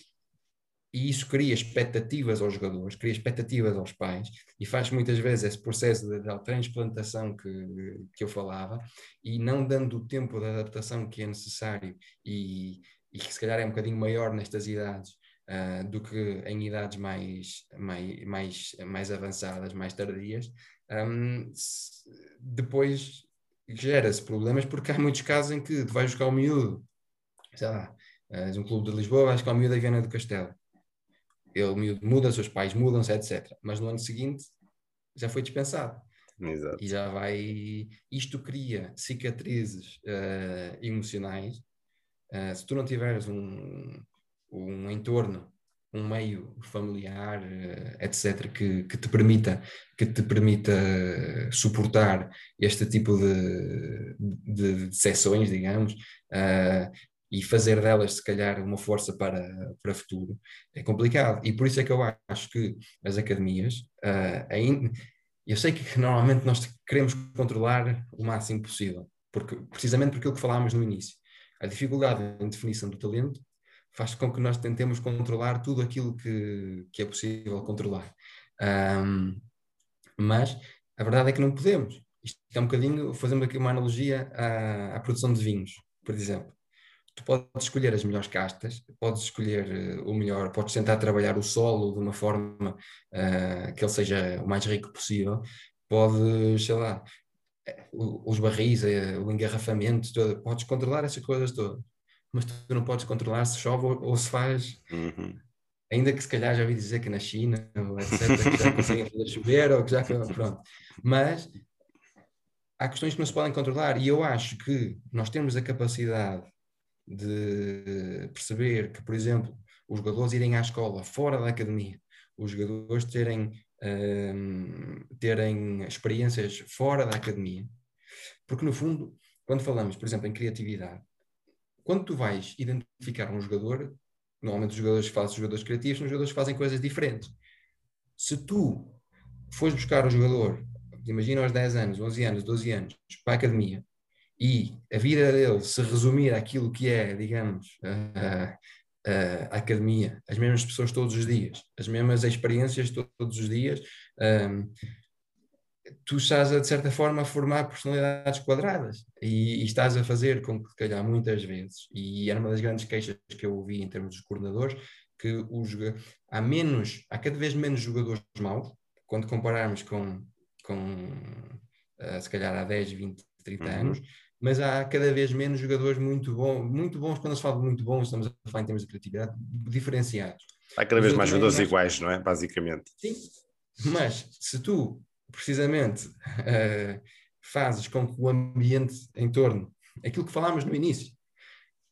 e isso cria expectativas aos jogadores, cria expectativas aos pais e faz muitas vezes esse processo da transplantação que, que eu falava e não dando o tempo de adaptação que é necessário e, e que se calhar é um bocadinho maior nestas idades uh, do que em idades mais, mais, mais, mais avançadas, mais tardias, um, depois gera-se problemas porque há muitos casos em que vais buscar o miúdo, sei lá, és um clube de Lisboa, vais buscar o miúdo da Viana do Castelo ele muda, seus pais mudam-se, etc. Mas no ano seguinte já foi dispensado. Exato. E já vai. Isto cria cicatrizes uh, emocionais. Uh, se tu não tiveres um, um entorno, um meio familiar, uh, etc., que, que, te permita, que te permita suportar este tipo de, de, de sessões, digamos, e fazer delas, se calhar, uma força para, para futuro, é complicado. E por isso é que eu acho que as academias, uh, ainda, eu sei que normalmente nós queremos controlar o máximo possível, porque, precisamente por aquilo que falámos no início. A dificuldade em definição do talento faz com que nós tentemos controlar tudo aquilo que, que é possível controlar. Um, mas a verdade é que não podemos. Isto é um bocadinho, fazendo aqui uma analogia à, à produção de vinhos, por exemplo tu podes escolher as melhores castas, podes escolher uh, o melhor, podes tentar trabalhar o solo de uma forma uh, que ele seja o mais rico possível, podes, sei lá, eh, os barris, o engarrafamento, todo, podes controlar essas coisas todas, mas tu não podes controlar se chove ou, ou se faz. Uhum. Ainda que se calhar já ouvi dizer que na China, etc., que já [laughs] conseguem fazer chover, ou que já. Pronto. Mas há questões que não se podem controlar, e eu acho que nós temos a capacidade de perceber que, por exemplo, os jogadores irem à escola fora da academia, os jogadores terem, um, terem experiências fora da academia, porque no fundo, quando falamos, por exemplo, em criatividade, quando tu vais identificar um jogador, normalmente os jogadores fazem jogadores criativos são jogadores que fazem coisas diferentes. Se tu fores buscar o jogador, imagina aos 10 anos, 11 anos, 12 anos, para a academia, e a vida dele se resumir àquilo que é, digamos, a, a, a, academia, as mesmas pessoas todos os dias, as mesmas experiências todos os dias, um, tu estás, a, de certa forma, a formar personalidades quadradas e, e, estás a fazer com que, calhar, muitas vezes, e era uma das grandes queixas que eu ouvi em termos de coordenadores, que os, há menos, há cada vez menos jogadores maus, quando compararmos com, com uh, se calhar há 10, 20, 30 uhum. anos, mas há cada vez menos jogadores muito bons, muito bons, quando se fala de muito bons, estamos a falar em termos de criatividade, diferenciados. Há cada vez mais jogadores iguais, não é? Basicamente. Sim, mas se tu, precisamente, uh, [laughs] fazes com que o ambiente em torno, aquilo que falámos no início,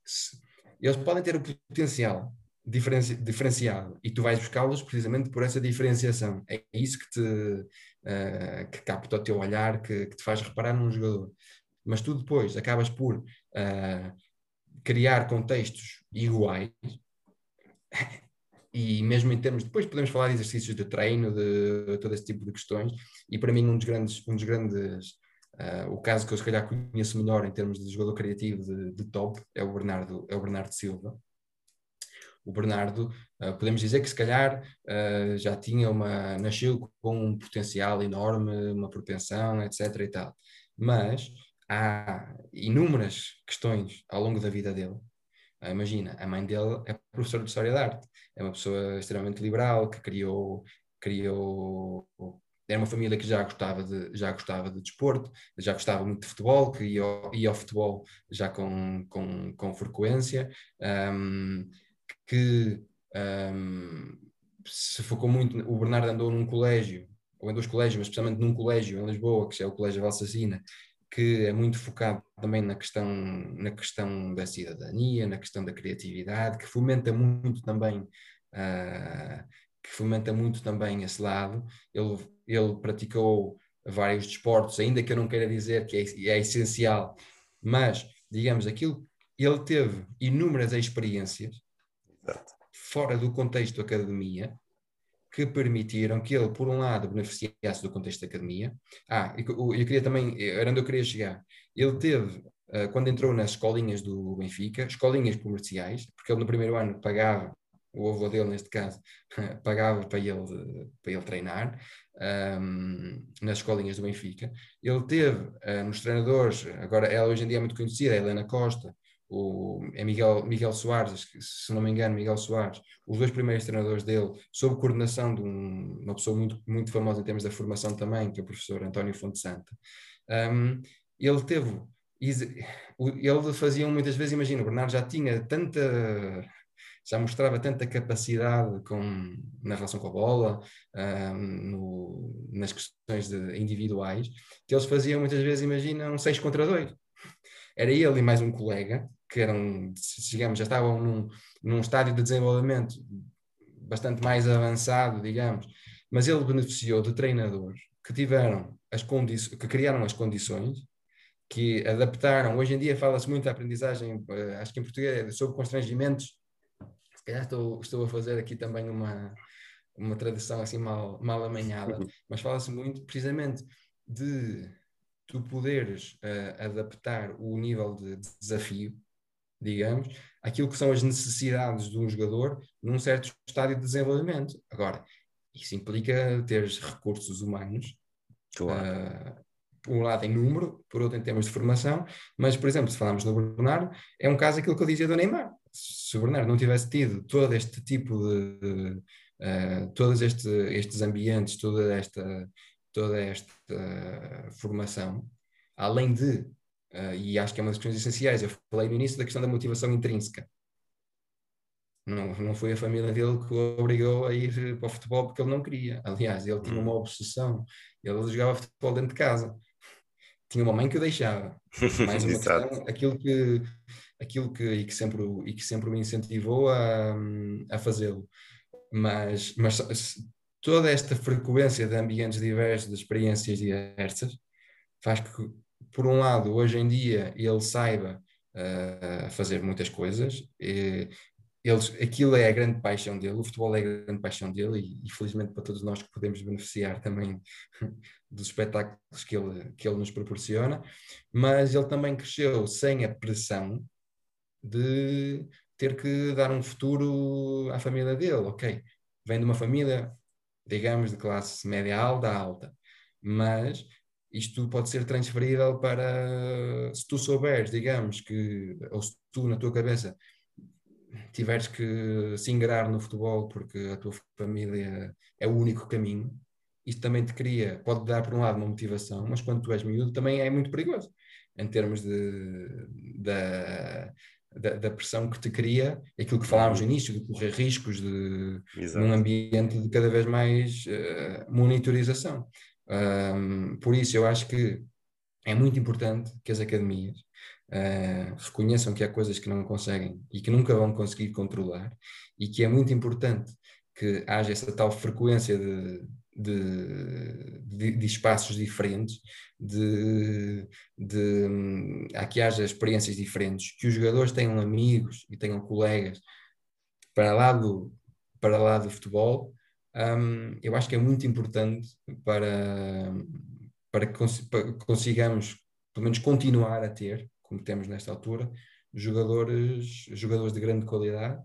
se, eles podem ter o potencial diferenci, diferenciado e tu vais buscá-los precisamente por essa diferenciação. É isso que te, uh, que capta o teu olhar, que, que, te faz reparar num jogador. Mas tu depois acabas por uh, criar contextos iguais. E mesmo em termos, depois podemos falar de exercícios de treino, de todo esse tipo de questões, e para mim um dos grandes, um dos grandes uh, o caso que eu se calhar conheço melhor em termos de jogador criativo de, de top é o Bernardo, é o Bernardo Silva. O Bernardo, uh, podemos dizer que se calhar uh, já tinha uma, nasceu com um potencial enorme, uma propensão, etc e tal, mas há inúmeras questões ao longo da vida dele. Ah, imagina, a mãe dele é professora de História da Arte, é uma pessoa extremamente liberal, que criou, criou era uma família que já gostava de, já gostava de desporto, já gostava muito de futebol, que ia, ao, ia ao futebol já com, com, com frequência, um, que um, se focou muito, o Bernardo andou num colégio, ou em dois colégios, mas especialmente num colégio em Lisboa, que é o Colégio Valsacina, que é muito focado também na questão, na questão da cidadania, na questão da criatividade, que fomenta muito também, uh, que fomenta muito também esse lado. Ele, ele praticou vários desportos, ainda que eu não queira dizer que é, é essencial, mas, digamos, aquilo, ele teve inúmeras experiências Exato. fora do contexto academia, que permitiram que ele, por um lado, beneficiasse do contexto da academia. Ah, eu, eu queria também, era onde eu queria chegar. Ele teve, uh, quando entrou nas escolinhas do Benfica, escolinhas comerciais, porque ele no primeiro ano pagava, o avô dele neste caso, [laughs] pagava para ele, para ele treinar um, nas escolinhas do Benfica. Ele teve uh, nos treinadores, agora ela hoje em dia é muito conhecida, a Helena Costa, o, é Miguel, Miguel Soares, se não me engano, Miguel Soares, os dois primeiros treinadores dele, sob coordenação de um, uma pessoa muito, muito famosa em termos da formação também, que é o professor António Fonte Santa. Um, ele teve, ele fazia muitas vezes, imagina, o Bernardo já tinha tanta, já mostrava tanta capacidade com, na relação com a bola, um, no, nas questões de, individuais, que eles faziam muitas vezes, imagina, um 6 contra 2. Era ele e mais um colega, que eram, digamos, já estavam num, num estádio de desenvolvimento bastante mais avançado, digamos, mas ele beneficiou de treinadores que tiveram as condições, que criaram as condições, que adaptaram. Hoje em dia fala-se muito da aprendizagem, eh, acho que em português, sobre constrangimentos. Se calhar estou, estou a fazer aqui também uma, uma tradução assim mal, mal amanhada, mas fala-se muito precisamente de tu poderes uh, adaptar o nível de desafio digamos, aquilo que são as necessidades de um jogador num certo estádio de desenvolvimento. Agora, isso implica ter recursos humanos, claro. uh, por um lado em número, por outro em termos de formação, mas, por exemplo, se falarmos do Bernardo, é um caso aquilo que eu dizia do Neymar. Se o Bernardo não tivesse tido todo este tipo de. Uh, todos este, estes ambientes, toda esta, toda esta uh, formação, além de Uh, e acho que é uma das questões essenciais. Eu falei no início da questão da motivação intrínseca. Não, não foi a família dele que o obrigou a ir para o futebol porque ele não queria. Aliás, ele tinha uma hum. obsessão. Ele jogava futebol dentro de casa. Tinha uma mãe que o deixava. Mais [laughs] uma questão, aquilo que, aquilo que, e que sempre, e que sempre me incentivou a, a fazê-lo. Mas, mas toda esta frequência de ambientes diversos, de experiências diversas, faz que por um lado, hoje em dia, ele saiba uh, fazer muitas coisas. E, eles, aquilo é a grande paixão dele, o futebol é a grande paixão dele e, e felizmente para todos nós que podemos beneficiar também [laughs] dos espetáculos que ele, que ele nos proporciona, mas ele também cresceu sem a pressão de ter que dar um futuro à família dele, ok, vem de uma família, digamos, de classe média alta, alta, mas isto pode ser transferível para se tu souberes, digamos, que, ou se tu na tua cabeça tiveres que se ingrar no futebol porque a tua família é o único caminho, isto também te cria, pode dar por um lado uma motivação, mas quando tu és miúdo também é muito perigoso em termos de, da, da, da, pressão que te cria, aquilo que falámos no início, de correr riscos de, num ambiente de cada vez mais uh, monitorização. Um, por isso, eu acho que é muito importante que as academias uh, reconheçam que há coisas que não conseguem e que nunca vão conseguir controlar, e que é muito importante que haja essa tal frequência de, de, de, de espaços diferentes, de, de a que haja experiências diferentes, que os jogadores tenham amigos e tenham colegas para lá do, para lá do futebol, um, eu acho que é muito importante para, para que consigamos, pelo menos, continuar a ter, como temos nesta altura, jogadores, jogadores de grande qualidade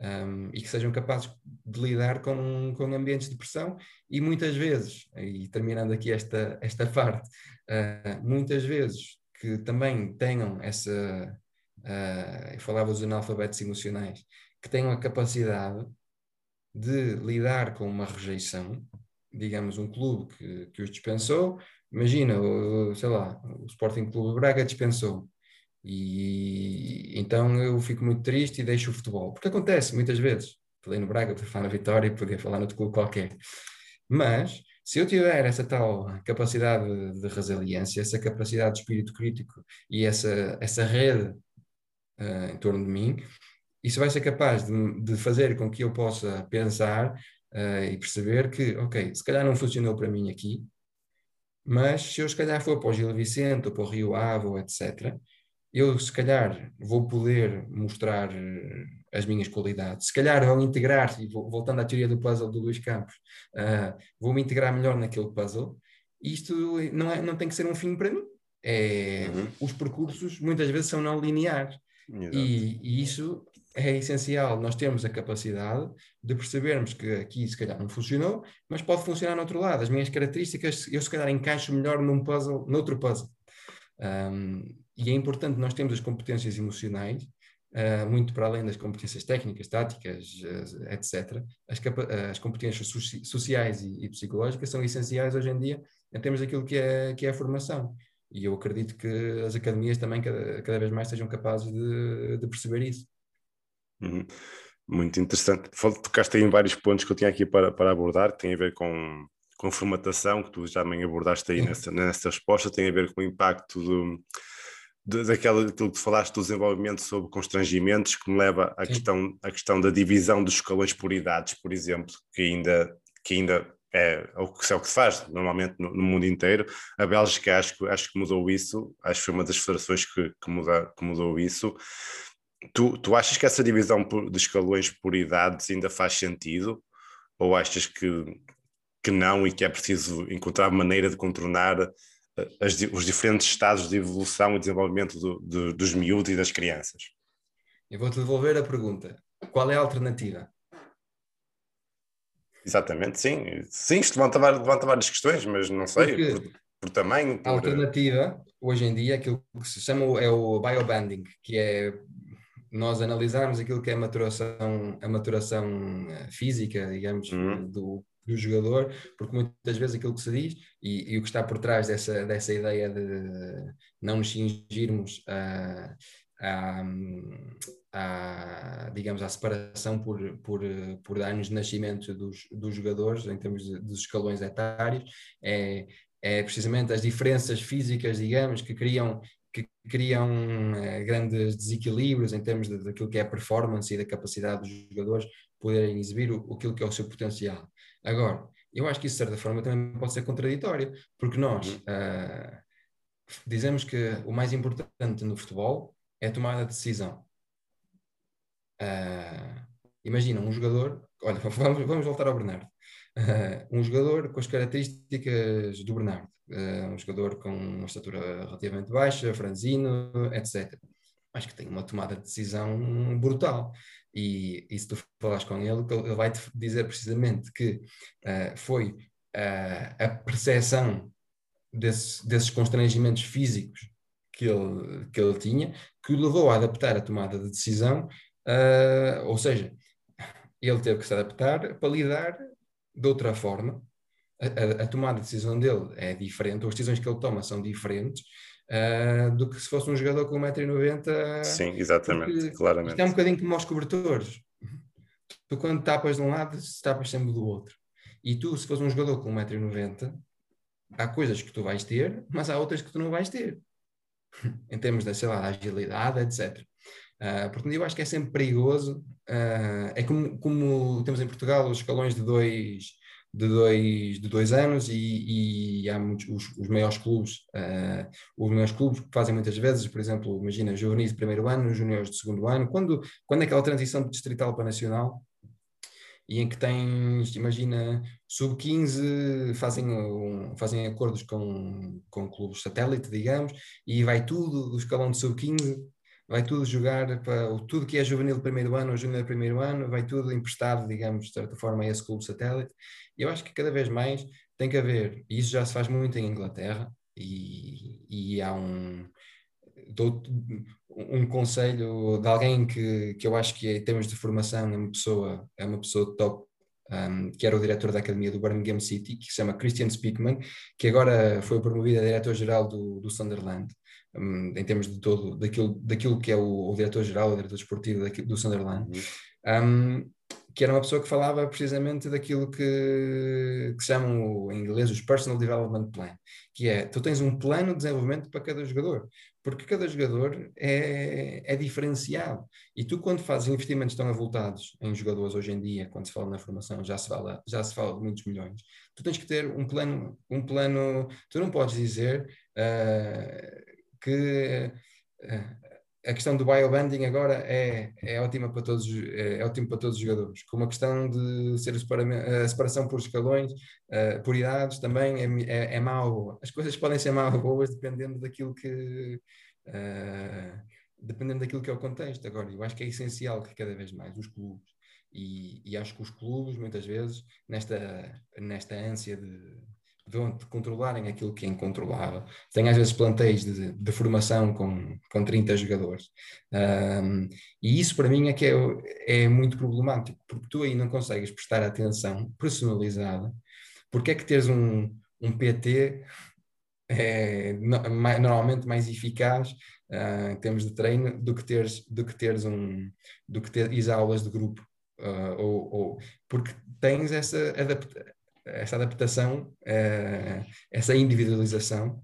um, e que sejam capazes de lidar com, com ambientes de pressão e muitas vezes, e terminando aqui esta, esta parte, uh, muitas vezes que também tenham essa, uh, eu falava dos analfabetos emocionais, que tenham a capacidade de lidar com uma rejeição, digamos, um clube que, que os dispensou, imagina, sei lá, o Sporting Clube Braga dispensou, e então eu fico muito triste e deixo o futebol, porque acontece muitas vezes. Falei no Braga, podia falar na Vitória e podia falar no clube qualquer. Mas se eu tiver essa tal capacidade de resiliência, essa capacidade de espírito crítico e essa, essa rede uh, em torno de mim, isso vai ser capaz de, de fazer com que eu possa pensar uh, e perceber que, ok, se calhar não funcionou para mim aqui, mas se eu se calhar for para o Gil Vicente ou para o Rio Ave, etc., eu se calhar vou poder mostrar eh, as minhas qualidades, se calhar vão integrar, e voltando à teoria do puzzle do Luís Campos, uh, vou-me integrar melhor naquele puzzle, isto não, é, não tem que ser um fim para mim, é, uhum. os percursos muitas vezes são não lineares, e, e, isso é essencial, nós temos a capacidade de percebermos que aqui se calhar não funcionou, mas pode funcionar no outro lado, as minhas características, eu se calhar encaixo melhor num puzzle, noutro puzzle. Um, e é importante nós termos as competências emocionais, uh, muito para além das competências técnicas, táticas, uh, etc. As, as competências sociais e, e, psicológicas são essenciais hoje em dia em termos daquilo que é, que é a formação. E eu acredito que as academias também cada, cada vez mais sejam capazes de, de perceber isso. Uhum. Muito interessante. Tocaste aí em vários pontos que eu tinha aqui para, para abordar, que têm a ver com, com formatação, que tu já também abordaste aí nessa, nessa resposta, tem a ver com o impacto do, daquela daquilo que tu falaste do desenvolvimento sobre constrangimentos que me leva à questão, à questão da divisão dos escalões por idades, por exemplo, que ainda, que ainda é, é o que se faz normalmente no, no, mundo inteiro. A Bélgica acho, acho que mudou isso, acho que foi uma das federações que, que, muda, que mudou isso. Tu, tu achas que essa divisão de escalões por idades ainda faz sentido? Ou achas que, que não e que é preciso encontrar maneira de contornar as, os diferentes estados de evolução e desenvolvimento do, do, dos miúdos e das crianças. Eu vou-te devolver a pergunta. Qual é a alternativa? Exatamente, sim. Sim, isto levanta, levanta várias questões, mas não sei, por, por tamanho. Por... A alternativa, hoje em dia, aquilo que se chama é o biobanding, que é nós analisarmos aquilo que é a maturação, a maturação eh, física, digamos, uhum. do do jogador, porque muitas vezes aquilo que se diz e, e, o que está por trás dessa, dessa ideia de não nos cingirmos a, a, a, digamos, à separação por, por, por anos de nascimento dos, dos jogadores, em termos de, dos escalões etários, é, é precisamente as diferenças físicas, digamos, que criam que criam eh, grandes desequilíbrios em termos de, daquilo que é a performance e da capacidade dos jogadores poderem exibir o, aquilo que é o seu potencial. Agora, eu acho que isso de certa forma também pode ser contraditório, porque nós uh, dizemos que o mais importante no futebol é a tomada de decisão. Uh, imagina um jogador, olha, [laughs] vamos, vamos voltar ao Bernardo. Uh, um jogador com as características do Bernardo, um jogador com uma estatura relativamente baixa, franzino, etc. Acho que tem uma tomada de decisão brutal. E, e se tu falares com ele, ele vai te dizer precisamente que uh, foi uh, a percepção desse, desses constrangimentos físicos que ele, que ele tinha que o levou a adaptar a tomada de decisão, uh, ou seja, ele teve que se adaptar para lidar de outra forma. A, a, tomada de decisão dele é diferente, as decisões que ele toma são diferentes, uh, do que se fosse um jogador com 1,90m. Sim, exatamente, claramente. Isto é um bocadinho como aos cobertores. Tu, quando tapas de um lado, tapas sempre do outro. E tu, se fores um jogador com 1,90m, há coisas que tu vais ter, mas há outras que tu não vais ter. [laughs] em termos da, sei lá, da agilidade, etc. Uh, ah, portanto, eu acho que é sempre perigoso. Uh, é como, como, temos em Portugal os escalões de dois, de dois, de dois anos e, e há muitos, os, os maiores clubes, uh, os maiores clubes que fazem muitas vezes, por exemplo, imagina juvenis de primeiro ano, juniores de segundo ano, quando, quando é aquela transição de distrital para nacional, e em que tens, imagina, sub-15 fazem, um, fazem acordos com, com clubes satélite, digamos, e vai tudo do escalão de sub-15 vai tudo jogar para tudo que é juvenil de primeiro ano ou júnior de primeiro ano, vai tudo emprestado, digamos, de certa forma, a esse clube satélite. E eu acho que cada vez mais tem que haver, e isso já se faz muito em Inglaterra, e, e há um, um conselho de alguém que, que eu acho que em termos de formação é uma pessoa, é uma pessoa top, um, que era o diretor da academia do Birmingham City, que se chama Christian Speakman, que agora foi promovido a diretor-geral do, do Sunderland um, em termos de todo, daquilo, daquilo que é o, o diretor-geral, o diretor esportivo daqui, do Sunderland, uhum. um, que era uma pessoa que falava precisamente daquilo que, que chamam em inglês os Personal Development Plan, que é, tu tens um plano de desenvolvimento para cada jogador, porque cada jogador é, é diferenciado. E tu, quando fazes investimentos tão avultados em jogadores hoje em dia, quando se fala na formação, já se fala, já se fala de muitos milhões, tu tens que ter um plano, um plano, tu não podes dizer uh, que eh, a questão do biobanding agora é, é ótima para todos é, é ótimo para todos os jogadores. Como a questão de ser a separação por escalões uh, por idades também é, é, é mau. As coisas podem ser mau ou boas dependendo daquilo que uh, dependendo daquilo que é o contexto. Agora eu acho que é essencial que cada vez mais os clubes e, e acho que os clubes muitas vezes nesta nesta ânsia de de controlarem aquilo que é incontrolável. Tem às vezes plantéis de, de formação com, com 30 jogadores. Um, e isso para mim é que é, é muito problemático, porque tu aí não consegues prestar atenção personalizada. Porque é que teres um, um PT é normalmente mais eficaz uh, em termos de treino do que teres, do que teres, um, do que teres aulas de grupo. Uh, ou, ou, porque tens essa adaptação essa adaptação, uh, essa individualização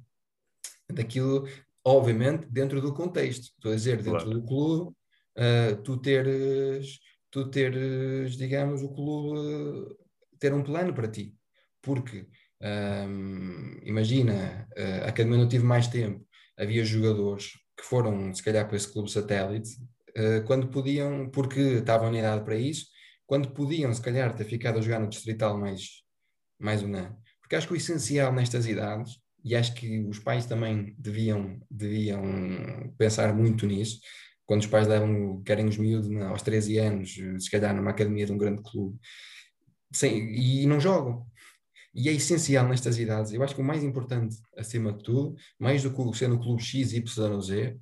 daquilo, obviamente, dentro do contexto. Estou a dizer, dentro claro. do clube, uh, tu teres, tu teres, digamos, o clube ter um plano para ti. Porque, ehm, imagina, a Academia não tive mais tempo, havia jogadores que foram, se calhar, para esse clube satélite, quando podiam, porque estavam unidade para isso, quando podiam, se calhar, ter ficado a jogar no Distrital mais mais um ano. Porque acho que o essencial nestas idades, e acho que os pais também deviam, deviam pensar muito nisso, quando os pais levam, querem os miúdos aos 13 anos, se calhar numa academia de um grande clube, sem, e não jogam. E é essencial nestas idades. Eu acho que o mais importante, acima de tudo, mais do que ser no clube X, Y Z,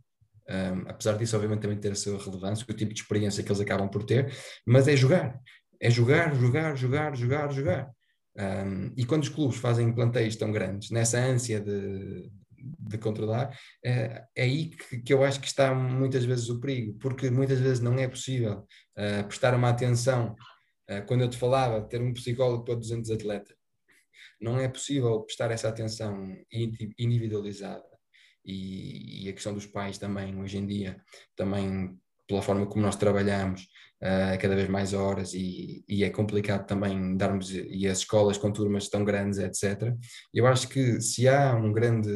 um, apesar disso, obviamente, também ter a sua relevância, o tipo de experiência que eles acabam por ter, mas é jogar. É jogar, jogar, jogar, jogar, jogar. Um, e quando os clubes fazem plantéis tão grandes, nessa ânsia de, de controlar, é, é aí que, que, eu acho que está muitas vezes o perigo, porque muitas vezes não é possível uh, prestar uma atenção. Uh, quando eu te falava ter um psicólogo para 200 atletas, não é possível prestar essa atenção individualizada. E, e, a questão dos pais também, hoje em dia, também pela forma como nós trabalhamos, uh, cada vez mais horas e, e, é complicado também darmos, e as escolas com turmas tão grandes, etc. Eu acho que se há um grande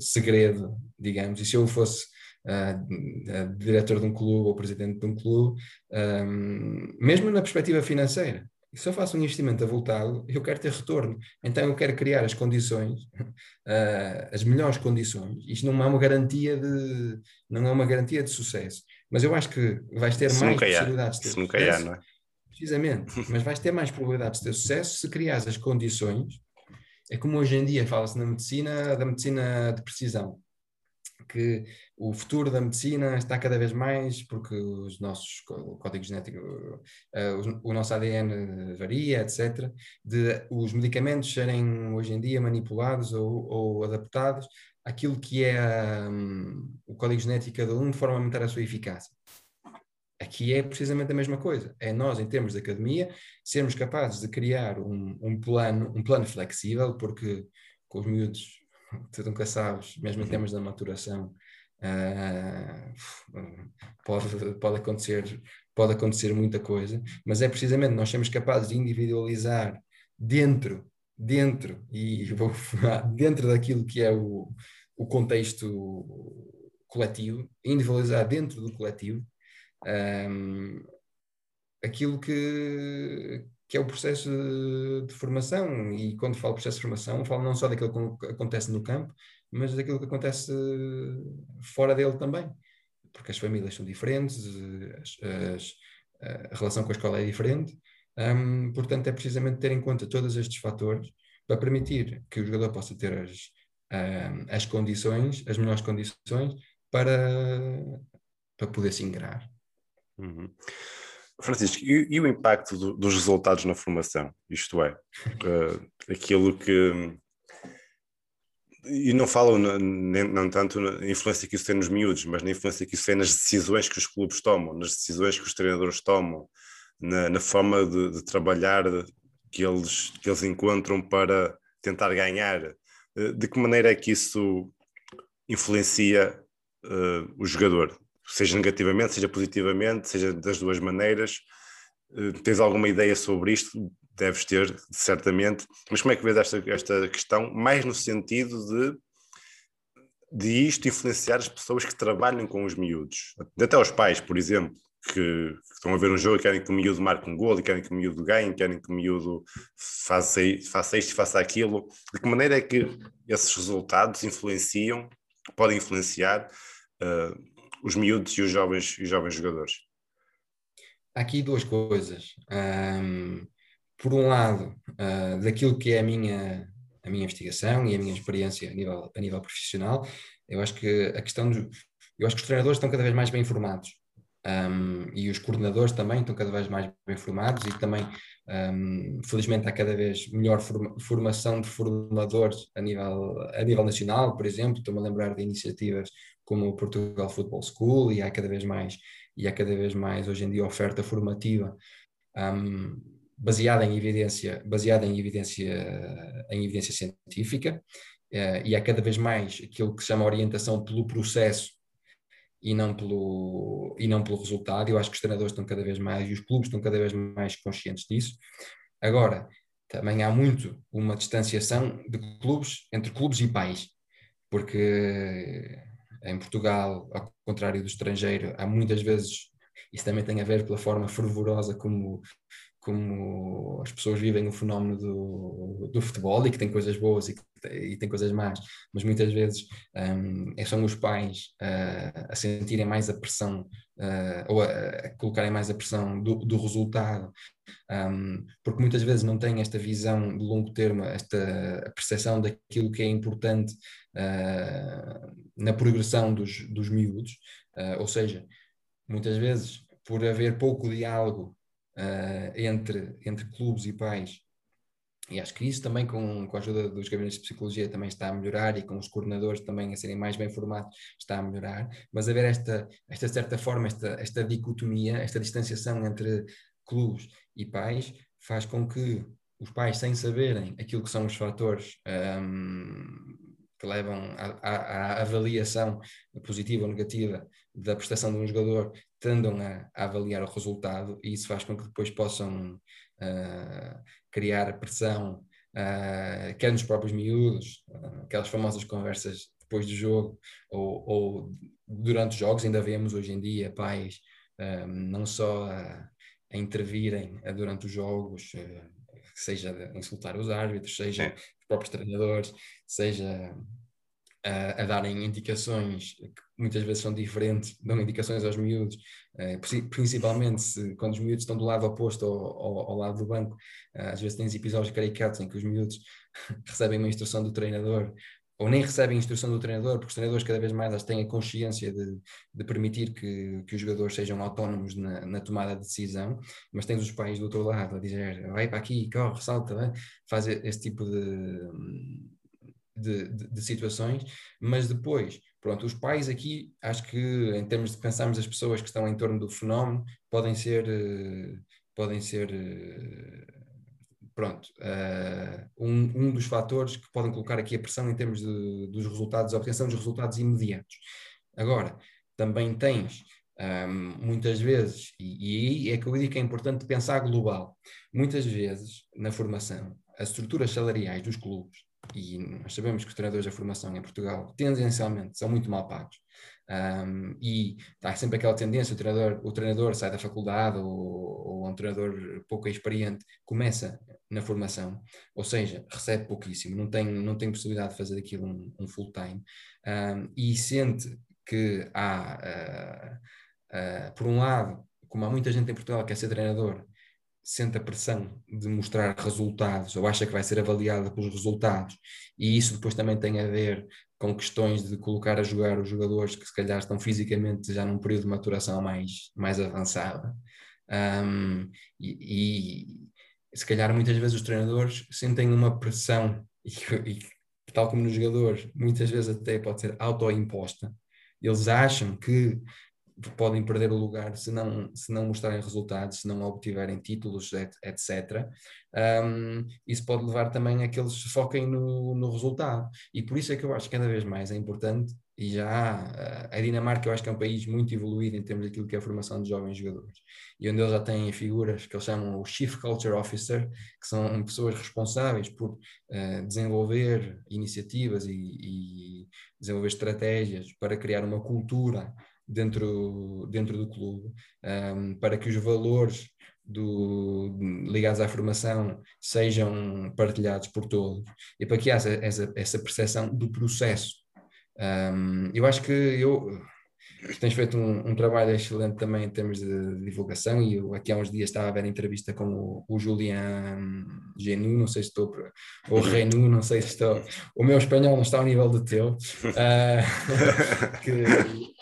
segredo, digamos, e se eu fosse uh, diretor de um clube ou presidente de um clube, um, mesmo na perspectiva financeira, se eu faço um investimento avultado, eu quero ter retorno. Então eu quero criar as condições, uh, [laughs] as melhores condições. Isto não é uma garantia de não é uma garantia de sucesso. Mas eu acho que vais ter se mais possibilidades de ter se sucesso. Há, não é? Precisamente, [laughs] mas vais ter mais probabilidades de ter sucesso se criares as condições. É como hoje em dia fala-se na medicina, da medicina de precisão, que o futuro da medicina está cada vez mais porque os nossos códigos genéticos, uh, o nosso ADN varia, etc. De os medicamentos serem hoje em dia manipulados ou, ou adaptados aquilo que é um, o código genético de cada um de forma a aumentar a sua eficácia. Aqui é precisamente a mesma coisa. É nós, em termos de academia, sermos capazes de criar um, um plano, um plano flexível, porque com os miúdos, [laughs] tu nunca sabes, mesmo em uhum. termos da maturação, uh, [laughs] pode, pode, acontecer, pode acontecer muita coisa, mas é precisamente nós sermos capazes de individualizar dentro, dentro, e [laughs] vou dentro daquilo que é o, o contexto coletivo, individualizar dentro do coletivo um, aquilo que, que é o processo de, de, formação. E quando falo processo de formação, falo não só daquilo que acontece no campo, mas daquilo que acontece fora dele também. Porque as famílias são diferentes, as, as, a relação com a escola é diferente. Um, portanto, é precisamente ter em conta todos estes fatores para permitir que o jogador possa ter as, as condições, as melhores condições para, para poder se ingrar. Uhum. Francisco, e, e, o impacto do, dos resultados na formação? Isto é, uh, aquilo que. E não falo nem, não tanto na influência que isso tem nos miúdos, mas na influência que isso tem nas decisões que os clubes tomam, nas decisões que os treinadores tomam, na, na forma de, de, trabalhar que eles, que eles encontram para tentar ganhar. Uh, de que maneira é que isso influencia uh, o jogador, seja negativamente, seja positivamente, seja das duas maneiras. Uh, tens alguma ideia sobre isto? Deves ter, certamente. Mas como é que vês esta, esta questão? Mais no sentido de, de isto influenciar as pessoas que trabalham com os miúdos, até os pais, por exemplo. Que, estão a ver um jogo e querem que o miúdo marque um gol, e querem que o miúdo ganhe, querem que o miúdo faça, faça isto e faça aquilo. De que maneira é que esses resultados influenciam podem influenciar uh, os miúdos e os jovens, os jovens jogadores? Aqui duas coisas. Um, por um lado, uh, daquilo que é a minha, a minha investigação e a minha experiência a nível, a nível profissional, eu acho que a questão eu acho que os treinadores estão cada vez mais bem informados um, e os coordenadores também estão cada vez mais bem formados e também, um, felizmente, há cada vez melhor forma, formação de formadores a nível, a nível nacional, por exemplo. Estou-me a lembrar de iniciativas como o Portugal Football School e há cada vez mais, e há cada vez mais hoje em dia oferta formativa um, baseada em evidência, baseada em evidência, em evidência científica. Uh, e há cada vez mais aquilo que se chama orientação pelo processo e não pelo, e não pelo resultado. Eu acho que os treinadores estão cada vez mais e os clubes estão cada vez mais conscientes disso. Agora, também há muito uma distanciação de clubes entre clubes e pais, porque em Portugal, ao contrário do estrangeiro, há muitas vezes isso também tem a ver pela forma fervorosa como como as pessoas vivem o fenómeno do, do futebol e que tem coisas boas e, e tem coisas más, mas muitas vezes um, é são os pais uh, a sentirem mais a pressão uh, ou a, a, colocarem mais a pressão do, do resultado, um, porque muitas vezes não têm esta visão de longo termo, esta percepção daquilo que é importante uh, na progressão dos, dos miúdos, ou seja, muitas vezes por haver pouco diálogo uh, entre, entre clubes e pais. E acho que isso também, com, com a ajuda dos gabinetes de psicologia, também está a melhorar e com os coordenadores também a serem mais bem formados, está a melhorar. Mas haver esta, esta certa forma, esta, esta dicotomia, esta distanciação entre clubes e pais, faz com que os pais, sem saberem aquilo que são os fatores um, que levam à avaliação positiva ou negativa da prestação de um jogador, tendam a, a, avaliar o resultado e isso faz com que depois possam uh, criar pressão, uh, quer nos próprios miúdos, uh, aquelas famosas conversas depois do jogo ou, ou, durante os jogos, ainda vemos hoje em dia pais não só a, a intervirem durante os jogos, seja insultar os árbitros, seja os próprios treinadores, seja a, a, darem indicações que muitas vezes são diferentes, dão indicações aos miúdos, uh, principalmente se, quando os miúdos estão do lado oposto ao, ao, ao lado do banco, uh, às vezes tens episódios caricatos em que os miúdos [laughs] recebem uma instrução do treinador ou nem recebem instrução do treinador, porque os treinadores cada vez mais têm a consciência de, de permitir que, que os jogadores sejam autónomos na, na, tomada de decisão, mas tens os pais do outro lado a dizer vai para aqui, corre, salta, faz esse tipo de, de, de, situações, mas depois, pronto, os pais aqui, acho que em termos de pensarmos as pessoas que estão em torno do fenómeno, podem ser, uh, podem ser, uh, pronto, uh, um, um dos fatores que podem colocar aqui a pressão em termos de, dos resultados, a obtenção dos resultados imediatos. Agora, também tens um, muitas vezes, e, e aí é que eu digo que é importante pensar global, muitas vezes na formação as estruturas salariais dos clubes, e nós sabemos que os treinadores da formação em Portugal tendencialmente são muito mal pagos, um, e há sempre aquela tendência, o treinador, o treinador sai da faculdade ou, ou um treinador pouco experiente começa na formação, ou seja, recebe pouquíssimo, não tem, não tem possibilidade de fazer aquilo um, um full time um, e sente que há, uh, uh, por um lado, como há muita gente em Portugal que quer ser treinador, sente a pressão de mostrar resultados ou acha que vai ser avaliada pelos resultados, e isso depois também tem a ver com questões de colocar a jogar os jogadores que se calhar estão fisicamente já num período de maturação mais, mais avançada. Um, e, e, se calhar muitas vezes os treinadores sentem uma pressão, e, e tal como nos jogadores, muitas vezes até pode ser autoimposta. Eles acham que podem perder o lugar se não, se não mostrarem resultados, se não obtiverem títulos, etc. Um, isso pode levar também a que eles se foquem no, no resultado. E por isso é que eu acho que cada vez mais é importante, e já a Dinamarca eu acho que é um país muito evoluído em termos daquilo que é a formação de jovens jogadores. E onde eles já têm figuras que eles chamam o Chief Culture Officer, que são pessoas responsáveis por uh, desenvolver iniciativas e, e desenvolver estratégias para criar uma cultura dentro, dentro do clube, um, para que os valores do, ligados à formação sejam partilhados por todos e para que haja essa, essa percepção do processo. Um, eu acho que eu tens feito um, um, trabalho excelente também em termos de divulgação e eu aqui há uns dias estava a ver entrevista com o, o Julian Genu, não sei se estou, ou Renu, não sei se estou, o meu espanhol não está ao nível do teu, uh, [laughs] que,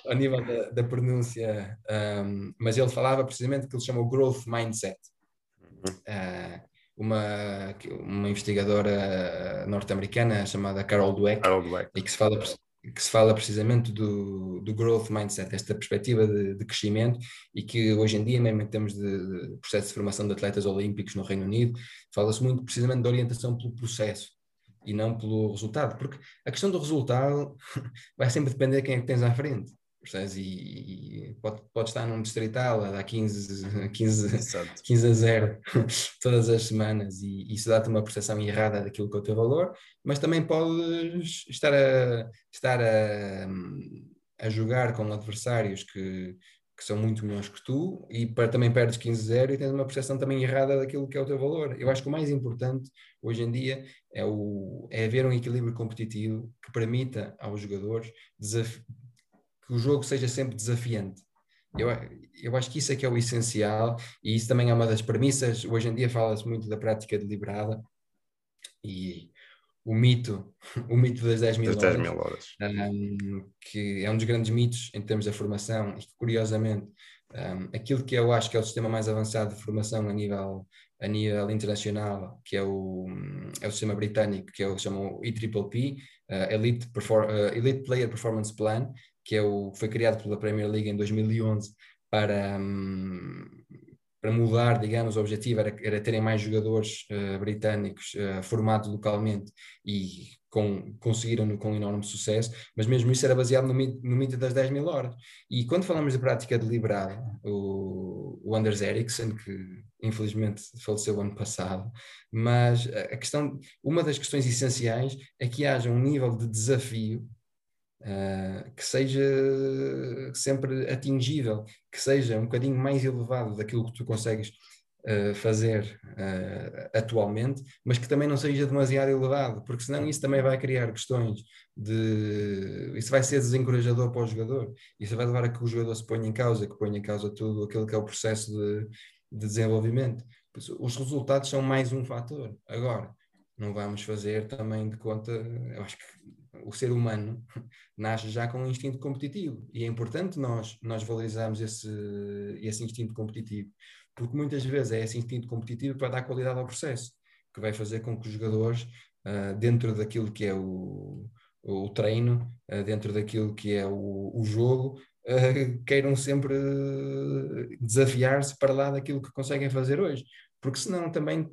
ao nível da, da pronúncia, um, mas ele falava precisamente que ele chamou Growth Mindset. Uh, uma, uma investigadora norte-americana chamada Carol Dweck, Carol Dweck, e que se fala que se fala precisamente do, do growth mindset, esta perspectiva de, de, crescimento e que hoje em dia, mesmo em termos de, de processo de formação de atletas olímpicos no Reino Unido, fala-se muito precisamente da orientação pelo processo e não pelo resultado, porque a questão do resultado [laughs] vai sempre depender de quem é que tens à frente. Percebes? E, e pode, pode estar num distrital a dar 15, 15, 15 a 0 [laughs] todas as semanas e isso dá-te uma percepção errada daquilo que é o teu valor, mas também podes estar a, estar a, a jogar com adversários que, que são muito melhores que tu e para, também perdes 15-0 e tens uma percepção também errada daquilo que é o teu valor. Eu acho que o mais importante hoje em dia é, o, é haver um equilíbrio competitivo que permita aos jogadores que o jogo seja sempre desafiante. Eu, eu acho que isso é que é o essencial e isso também é uma das premissas. Hoje em dia fala-se muito da prática deliberada e o mito, [laughs] o mito das 10 mil, 10 mil horas, um, que é um dos grandes mitos em termos da formação e que, curiosamente, um, aquilo que eu acho que é o sistema mais avançado de formação a nível, a nível internacional, que é o, é o sistema britânico, que é o chamam EPPP, uh, Elite, Perfor uh, Elite Player Performance Plan, que é o, foi criado pela Premier League em 2011 para, um, para mudar, digamos, o objetivo era, era terem mais jogadores uh, britânicos uh, formados localmente e com, conseguiram com enorme sucesso, mas mesmo isso era baseado no mito, no mito das 10 mil horas. E quando falamos de prática deliberada, o, o Anders Ericsson, que infelizmente faleceu ano passado, mas a questão, uma das questões essenciais é que haja um nível de desafio Uh, que seja sempre atingível, que seja um bocadinho mais elevado daquilo que tu consegues uh, fazer uh, atualmente, mas que também não seja demasiado elevado, porque senão isso também vai criar questões de. Isso vai ser desencorajador para o jogador, isso vai levar a que o jogador se ponha em causa, que ponha em causa tudo aquilo que é o processo de, de desenvolvimento. Os resultados são mais um fator. Agora, não vamos fazer também de conta, eu acho que o ser humano [laughs] nasce já com um instinto competitivo. E é importante nós, nós valorizarmos esse, esse instinto competitivo, porque muitas vezes é esse instinto competitivo para dar qualidade ao processo, que vai fazer com que os jogadores, uh, dentro daquilo que é o, o treino, uh, dentro daquilo que é o, o jogo, uh, queiram sempre desafiar-se para lá daquilo que conseguem fazer hoje, porque senão também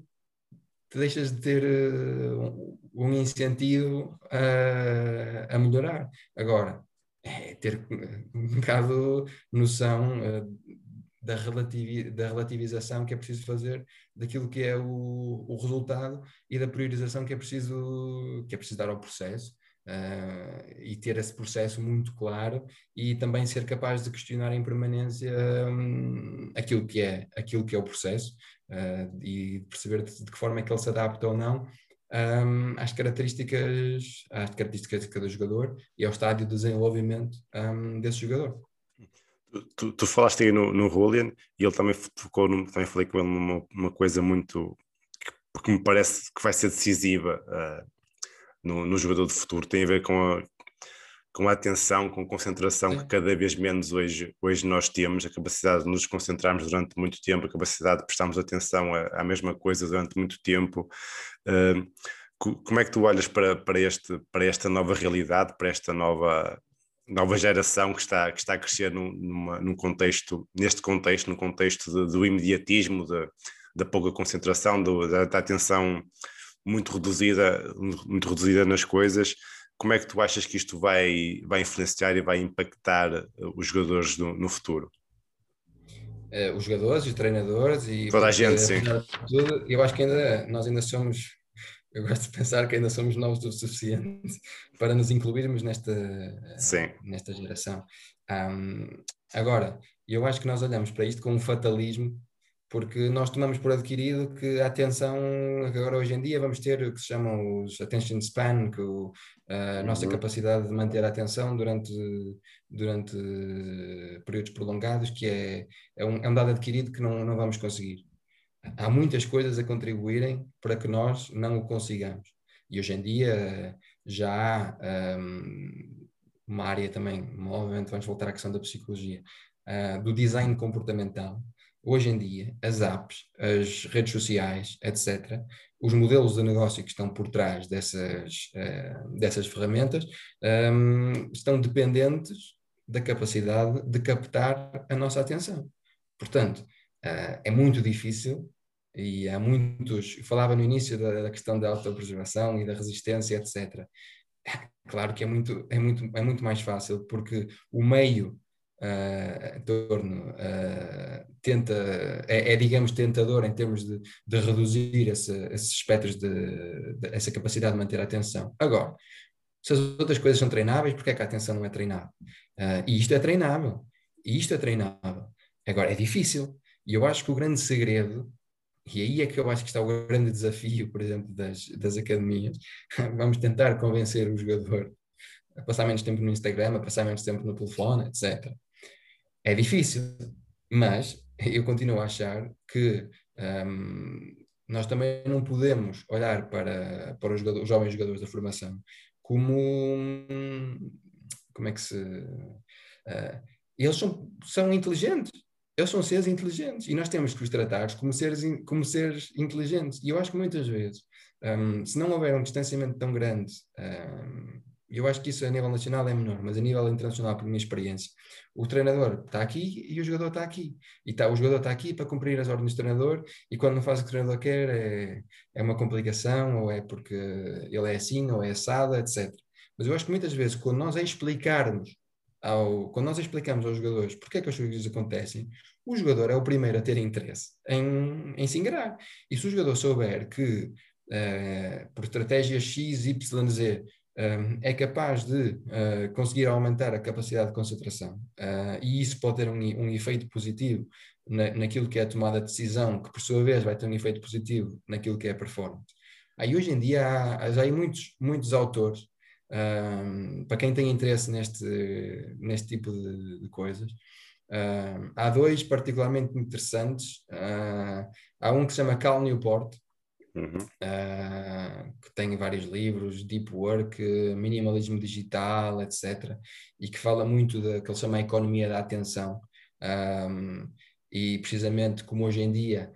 deixas de ter uh, um incentivo a, a melhorar. Agora, é ter um bocado noção uh, da, relativi, da relativização que é preciso fazer daquilo que é o, o resultado e da priorização que é preciso, que é preciso dar ao processo. Uh, e ter esse processo muito claro e também ser capaz de questionar em permanência um, aquilo que é aquilo que é o processo uh, e perceber de, de, que forma é que ele se adapta ou não um, às características às características de cada jogador e ao estádio de desenvolvimento um, desse jogador. Tu, tu, falaste aí no, no Julian e ele também focou, também falei com ele numa uma coisa muito que, que, me parece que vai ser decisiva uh, no, no, jogador de futuro, tem a ver com a, com a atenção, com a concentração Sim. que cada vez menos hoje, hoje nós temos, a capacidade de nos concentrarmos durante muito tempo, a capacidade de prestarmos atenção à, à mesma coisa durante muito tempo. Uh, como é que tu olhas para, para, este, para esta nova realidade, para esta nova nova geração que está, que está a crescer num, numa, num contexto, neste contexto, no contexto de, do imediatismo, de, da pouca concentração, do, da, da, atenção muito reduzida, muito reduzida nas coisas. Como é que tu achas que isto vai, vai influenciar e vai impactar eh, os jogadores no, no futuro? Uh, os jogadores, os treinadores e toda a gente, sim. Tudo, eu acho que ainda nós ainda somos [laughs] eu gosto de pensar que ainda somos novos o suficiente [laughs] para nos incluirmos nesta, nesta geração. Um, agora, eu acho que nós olhamos para isto com um fatalismo, porque nós tomamos por adquirido que a atenção, agora hoje em dia vamos ter o que se chamam os attention span, que o, a nossa uhum. capacidade de manter a atenção durante, durante períodos prolongados, que é, é, um, é um dado adquirido que não, não vamos conseguir há muitas coisas a contribuírem para que nós não o consigamos. E hoje em dia já há um, uma área também, obviamente vamos voltar à questão da psicologia, uh, do design comportamental. Hoje em dia, as apps, as redes sociais, etc., os modelos de negócio que estão por trás dessas, uh, dessas ferramentas um, estão dependentes da capacidade de captar a nossa atenção. Portanto, uh, é muito difícil e há muitos, falava no início da, da questão da autopreservação e da resistência, etc. Claro que é muito, é muito, é muito mais fácil, porque o meio uh, torno uh, tenta, é, é, digamos, tentador em termos de, de reduzir esse, esses espectros de, de, essa capacidade de manter a atenção. Agora, se as outras coisas são treináveis, porque é que a atenção não é treinável? Uh, e isto é treinável, e isto é treinável. Agora, é difícil. E eu acho que o grande segredo e aí é que eu acho que está o grande desafio, por exemplo, das, das academias. [laughs] Vamos tentar convencer o jogador a passar menos tempo no Instagram, a passar menos tempo no telefone, etc. É difícil, mas eu continuo a achar que um, nós também não podemos olhar para, para os, jogadores, os jovens jogadores da formação como. Como é que se. Uh, eles são, são inteligentes, eles são seres inteligentes e nós temos que os tratar como seres, como seres inteligentes. E eu acho que muitas vezes, um, se não houver um distanciamento tão grande, um, eu acho que isso a nível nacional é menor, mas a nível internacional, por minha experiência, o treinador está aqui e o jogador está aqui. E tá, o jogador está aqui para cumprir as ordens do treinador e quando não faz o que o treinador quer é, é uma complicação ou é porque ele é assim ou é assado, etc. Mas eu acho que muitas vezes, quando nós explicarmos ao, quando nós explicamos aos jogadores porque é que as coisas acontecem, o jogador é o primeiro a ter interesse em, em se ingrar. E se o jogador souber que, uh, por estratégia X, Y, Z, é capaz de uh, conseguir aumentar a capacidade de concentração, uh, e isso pode ter um, um efeito positivo na, naquilo que é a tomada de decisão, que por sua vez vai ter um efeito positivo naquilo que é a performance. Aí hoje em dia há, já há muitos, muitos autores para quem tem interesse neste, neste tipo de, de coisas. Há dois particularmente interessantes. Uh, há um que se chama Cal Newport, uhum. uh, que tem vários livros, Deep Work, Minimalismo Digital, etc. E que fala muito da que ele chama a economia da atenção. Um, e precisamente como hoje em dia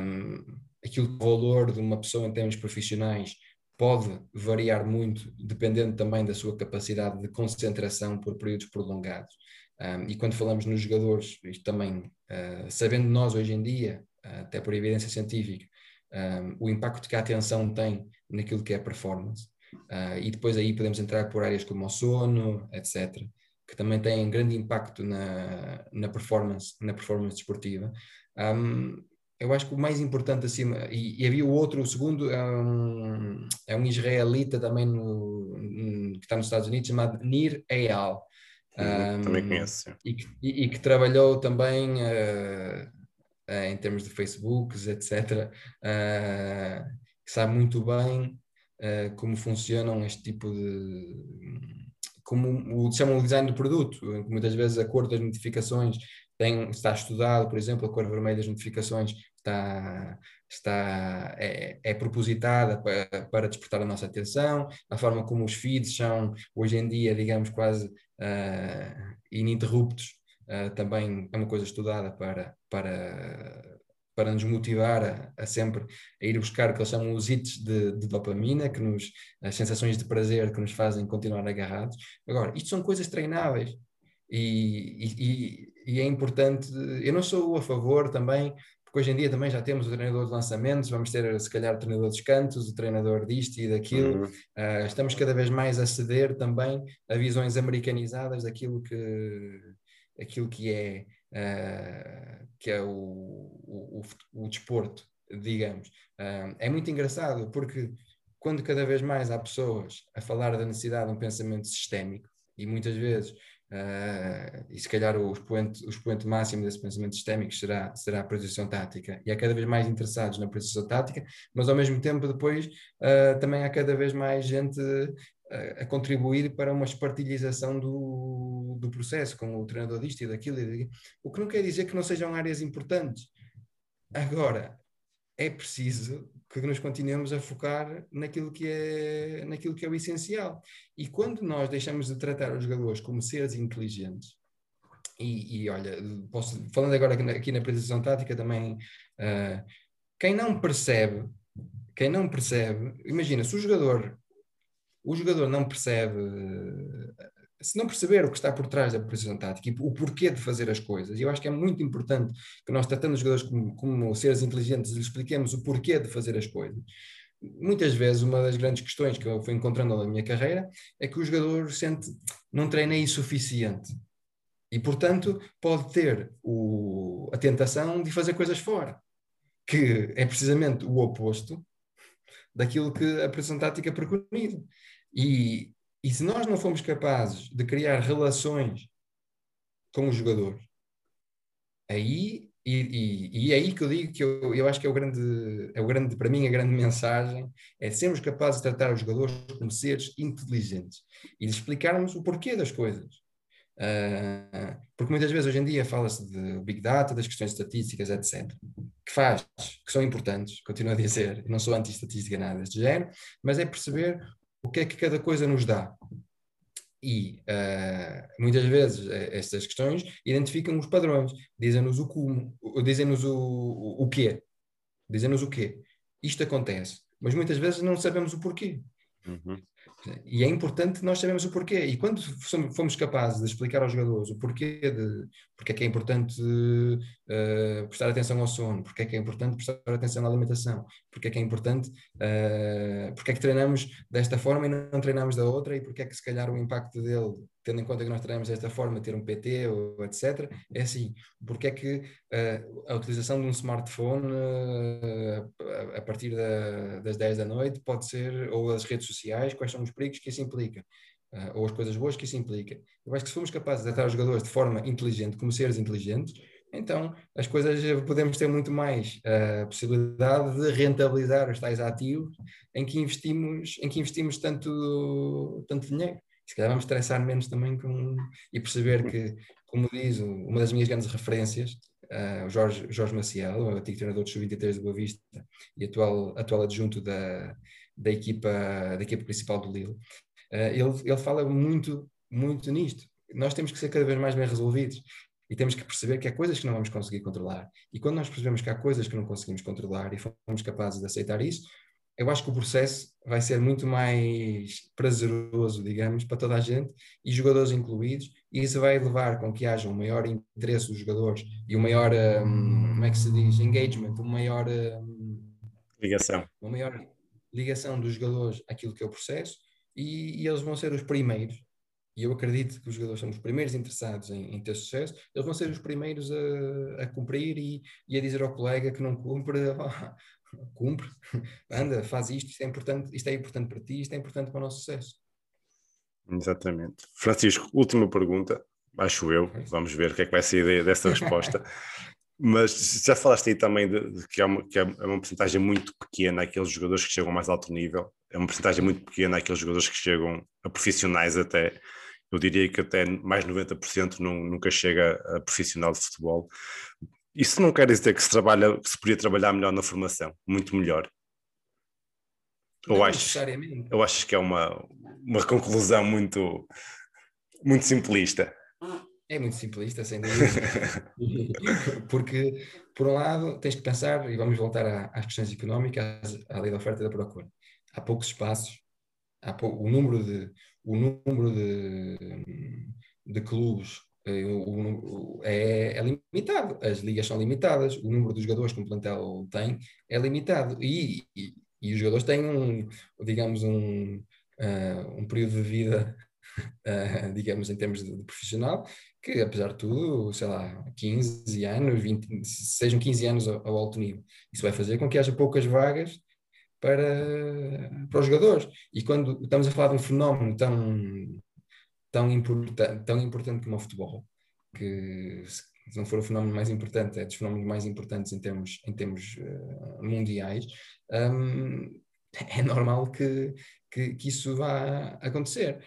um, aquilo que o valor de uma pessoa em termos profissionais pode variar muito, dependendo também da sua capacidade de concentração por períodos prolongados. Um, e quando falamos nos jogadores, isto também, uh, sabendo nós hoje em dia, uh, até por evidência científica, um, o impacto que a atenção tem naquilo que é performance. Uh, e depois aí podemos entrar por áreas como o sono, etc., que também têm grande impacto na, na performance, na performance desportiva. Um, eu acho que o mais importante acima, e, e, havia o outro, o segundo, é um, é um israelita também no, que está nos Estados Unidos, chamado Nir Eyal. Um, também conheço. E que, e, e que trabalhou também uh, uh, em termos de Facebooks, etc. Uh, que sabe muito bem como funcionam este tipo de. Como o, chamam o design do produto, muitas vezes a cor das notificações tem, está estudado, por exemplo, a cor vermelha das notificações está, está, é, é propositada para, para despertar a nossa atenção, a forma como os feeds são, hoje em dia, digamos, quase uh, ininterruptos, uh, também é uma coisa estudada para, para, para nos motivar a, a, sempre a ir buscar o que eles chamam os hits de, de, dopamina, que nos, as sensações de prazer que nos fazem continuar agarrados. Agora, isto são coisas treináveis. E, e, e, é importante, eu não sou a favor também porque hoje em dia também já temos o treinador de lançamentos, vamos ter se calhar o treinador dos cantos, o treinador disto e daquilo. Uhum. Uh, estamos cada vez mais a ceder também a visões americanizadas daquilo que, aquilo que é, uh, que é o, o, o, o desporto, digamos. Uh, é muito engraçado porque quando cada vez mais há pessoas a falar da necessidade de um pensamento sistémico, e muitas vezes Uh, e se calhar o expoente, o expoente máximo desse pensamento sistémico será, será a posição tática. E há cada vez mais interessados na posição tática, mas ao mesmo tempo depois uh, também há cada vez mais gente uh, a contribuir para uma espartilhização do, do processo, com o treinador disto e daquilo, e daquilo. O que não quer dizer que não sejam áreas importantes. Agora, é preciso que nos continuemos a focar naquilo que é, naquilo que é o essencial. E quando nós deixamos de tratar os jogadores como seres inteligentes, e, e olha, posso, falando agora aqui na, aqui apresentação tática também, uh, quem não percebe, quem não percebe, imagina, se o jogador, o jogador não percebe se não perceber o que está por trás da precisão tática e o porquê de fazer as coisas, eu acho que é muito importante que nós tratando os jogadores como, como seres inteligentes, lhes expliquemos o porquê de fazer as coisas. Muitas vezes, uma das grandes questões que eu fui encontrando na minha carreira é que o jogador sente não treinei suficiente e, portanto, pode ter o, a tentação de fazer coisas fora, que é precisamente o oposto daquilo que a pressão tática preconiza. E e se nós não formos capazes de criar relações com os jogadores, aí e, e, e, é aí que eu digo que eu, eu acho que é o grande, é o grande, para mim, a grande mensagem é sermos capazes de tratar os jogadores como seres inteligentes e de explicarmos o porquê das coisas. Uh, porque muitas vezes hoje em dia fala-se de Big Data, das questões estatísticas, etc. Que faz, que são importantes, continuo a dizer, não sou anti-estatística nada deste género, mas é perceber o que é que cada coisa nos dá. E uh, muitas vezes eh, estas questões identificam os padrões, dizem-nos o como, dizem-nos o, o, o quê, dizem-nos o quê. Isto acontece, mas muitas vezes não sabemos o porquê. Uhum. E é importante nós sabermos o porquê. E quando fomos capazes de explicar aos jogadores o porquê de porque é que é importante uh, prestar atenção ao sono, porque é que é importante prestar atenção à alimentação, porque é que é importante, uh, porque é que treinamos desta forma e não treinamos da outra, e porque é que se calhar o impacto dele tendo em conta que nós treinamos desta forma, ter um PT ou etc. É assim, porque é que uh, a utilização de um smartphone a partir da, das 10 da noite pode ser, ou as redes sociais, quais são os perigos que isso implica, uh, ou as coisas boas que isso implica. Eu acho que se formos capazes de tratar os jogadores de forma inteligente, como seres inteligentes, então as coisas podemos ter muito mais a possibilidade de rentabilizar os tais ativos em que investimos, em que investimos tanto, tanto dinheiro se calhar vamos estressar menos também com, e perceber que, como diz uma das minhas grandes referências, uh, o Jorge, Jorge Maciel, o antigo treinador de sub-23 do Boa Vista e atual, atual adjunto da, da, equipa, da equipa principal do Lille, uh, ele, ele fala muito, muito nisto. Nós temos que ser cada vez mais bem resolvidos e temos que perceber que há coisas que não vamos conseguir controlar. E quando nós percebemos que há coisas que não conseguimos controlar e fomos capazes de aceitar isso, eu acho que o processo vai ser muito mais prazeroso, digamos, para toda a gente e jogadores incluídos, e isso vai levar com que haja um maior interesse dos jogadores e um maior, um, como é que se diz, engagement, uma maior um, ligação. Uma maior ligação dos jogadores àquilo que é o processo, e, e eles vão ser os primeiros e eu acredito que os jogadores são os primeiros interessados em, em ter sucesso, eles vão ser os primeiros a, a cumprir e, e, a dizer ao colega que não cumpre, [laughs] oh, cumpre, anda, faz isto, isto é importante, isto é importante para ti, isto é importante para o nosso sucesso. Exatamente. Francisco, última pergunta, acho eu, vamos ver o que é que vai ser dessa resposta. [laughs] Mas já falaste aí também de, de que, é uma, que é uma porcentagem muito pequena aqueles jogadores que chegam a mais alto nível, é uma porcentagem muito pequena aqueles jogadores que chegam a profissionais até. Eu diria que até mais de 90% não, nunca chega a profissional de futebol. Isso não quer dizer que se, trabalha, que se podia trabalhar melhor na formação, muito melhor. Ou achas, eu acho que é uma, uma conclusão muito, muito simplista. É muito simplista, sem dúvida. [laughs] Porque, por um lado, tens que pensar, e vamos voltar às questões económicas, à lei da oferta e da procura. Há poucos espaços, há pou, o número de, o número de, de clubes eh, o, o, é, é, limitado, as ligas são limitadas, o número de jogadores que um plantel tem é limitado e, e, e os jogadores têm um, digamos, um, uh, um período de vida, uh, [laughs] digamos, em termos de, de, profissional, que apesar de tudo, sei lá, 15 anos, 20, sejam 15 anos ao, alto nível. Isso vai fazer com que haja poucas vagas para, para os jogadores. E quando estamos a falar de um fenómeno tão, tão, importa, tão importante como o futebol, que se não for o fenómeno mais importante, é dos fenómenos mais importantes em termos, em termos uh, mundiais, um, [laughs] é normal que, que, que, isso vá acontecer.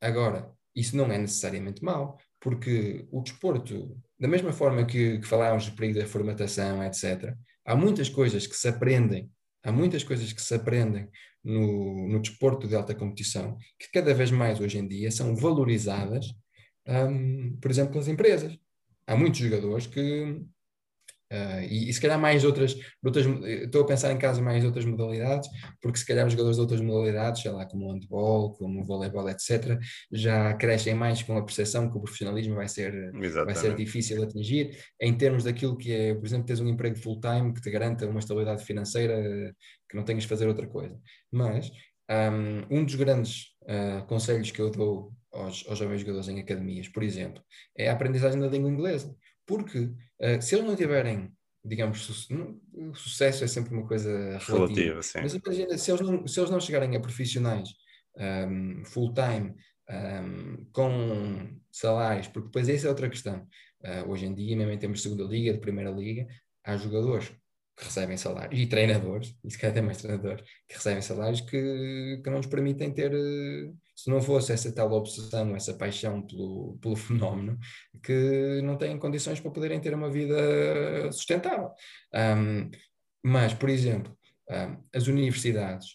Agora, isso não é necessariamente mau, porque o desporto, da mesma forma que, que falámos do período da formatação, etc., há muitas coisas que se aprendem, há muitas coisas que se aprendem no, no desporto de alta competição, que cada vez mais hoje em dia são valorizadas um, por exemplo, nas empresas. Há muitos jogadores que. Uh, e, e, se calhar mais outras, outras. Estou a pensar em casos mais outras modalidades, porque se calhar os jogadores de outras modalidades, sei lá, como o handball, como o voleibol, etc., já crescem mais com a percepção que o profissionalismo vai ser, vai ser difícil de atingir, em termos daquilo que é, por exemplo, teres um emprego full-time que te garanta uma estabilidade financeira que não tenhas de fazer outra coisa. Mas um, um dos grandes uh, conselhos que eu dou aos, aos jovens jogadores em academias, por exemplo, é a aprendizagem da língua inglesa. Porque uh, se eles não tiverem, digamos, su sucesso é sempre uma coisa relativa, relativa mas imagina, se eles, não, se eles não chegarem a profissionais um, full-time, um, com salários, porque depois essa é outra questão. Uh, hoje em dia, mesmo em termos de segunda liga, de primeira liga, há jogadores que recebem salários, e treinadores, e se calhar até mais treinadores, que recebem salários que, que não nos permitem ter, eh, se não fosse essa tal obsessão, essa paixão pelo, pelo [laughs] fenómeno, que não têm condições para poderem ter uma vida sustentável. Um, mas, por exemplo, um, as universidades,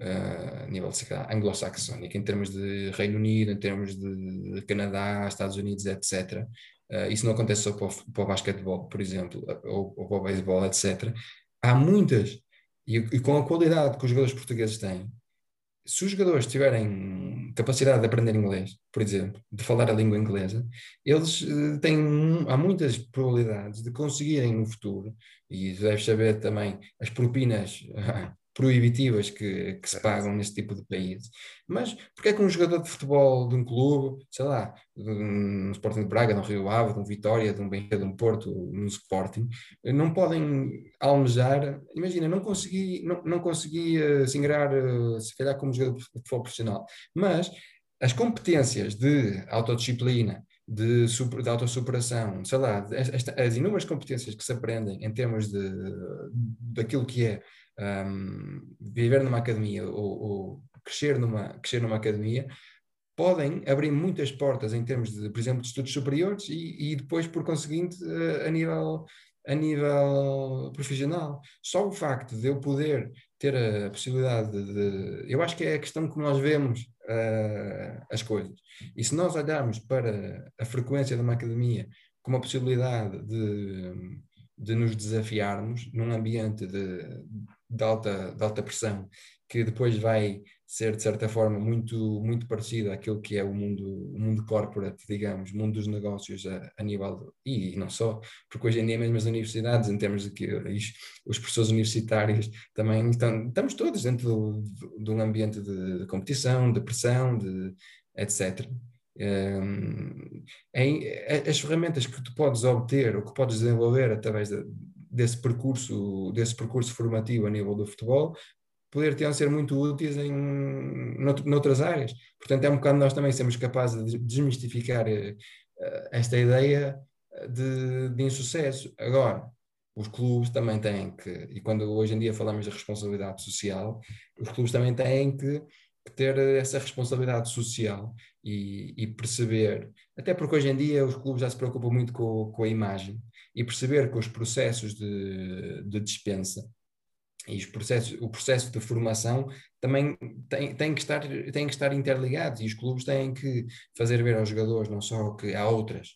uh, a nível anglo-saxónico, em termos de Reino Unido, em termos de Canadá, Estados Unidos, etc., Uh, isso não acontece só para o, para o basquetebol, por exemplo, ou, ou para o beisebol, etc. Há muitas, e, e, com a qualidade que os jogadores portugueses têm, se os jogadores tiverem capacidade de aprender inglês, por exemplo, de falar a língua inglesa, eles uh, têm, há muitas probabilidades de conseguirem no futuro, e deves saber também as propinas [laughs] proibitivas que, que se pagam nesse tipo de países. Mas porque é que um jogador de futebol de um clube, sei lá, um Sporting de Braga, de um Rio Ave, de um Vitória, de um Benfica, de um Porto, um Sporting, não podem almejar, imagina, não consegui, não, não consegui uh, se ingrar, uh, se calhar como jogador de futebol profissional, mas as competências de autodisciplina, de, super, de autossuperação, sei lá, as, as inúmeras competências que se aprendem em termos de, daquilo que é um, viver numa academia ou, ou, crescer, numa, crescer numa academia, podem abrir muitas portas em termos de, por exemplo, de estudos superiores e, e depois, por conseguinte, a, a nível a nível profissional. Só o facto de eu poder ter a possibilidade de. Eu acho que é a questão que nós vemos uh, as coisas. E se nós olharmos para a frequência de uma academia como a possibilidade de, de nos desafiarmos num ambiente de, de alta, de alta pressão, que depois vai ser de certa forma muito muito parecido àquilo que é o mundo o mundo corporate digamos o mundo dos negócios a, a nível de, e, não só porque hoje em dia mesmo as universidades em termos de que os professores universitários também estão estamos todos dentro de um ambiente de, de competição de pressão de etc. Um, é, as ferramentas que tu podes obter ou que podes desenvolver através de, desse percurso, desse percurso formativo a nível do futebol, poder ser muito úteis em noutras áreas. Portanto, é um bocado nós também sermos capazes de desmistificar uh, esta ideia de, de insucesso. Agora, os clubes também têm que, e quando hoje em dia falamos de responsabilidade social, os clubes também têm que ter essa responsabilidade social e, e, perceber, até porque hoje em dia os clubes já se preocupam muito com, com a imagem, e perceber que os processos de, de dispensa e os processos, o processo de formação também tem, tem, que estar, tem que estar interligados e os clubes têm que fazer ver aos jogadores não só que há outras,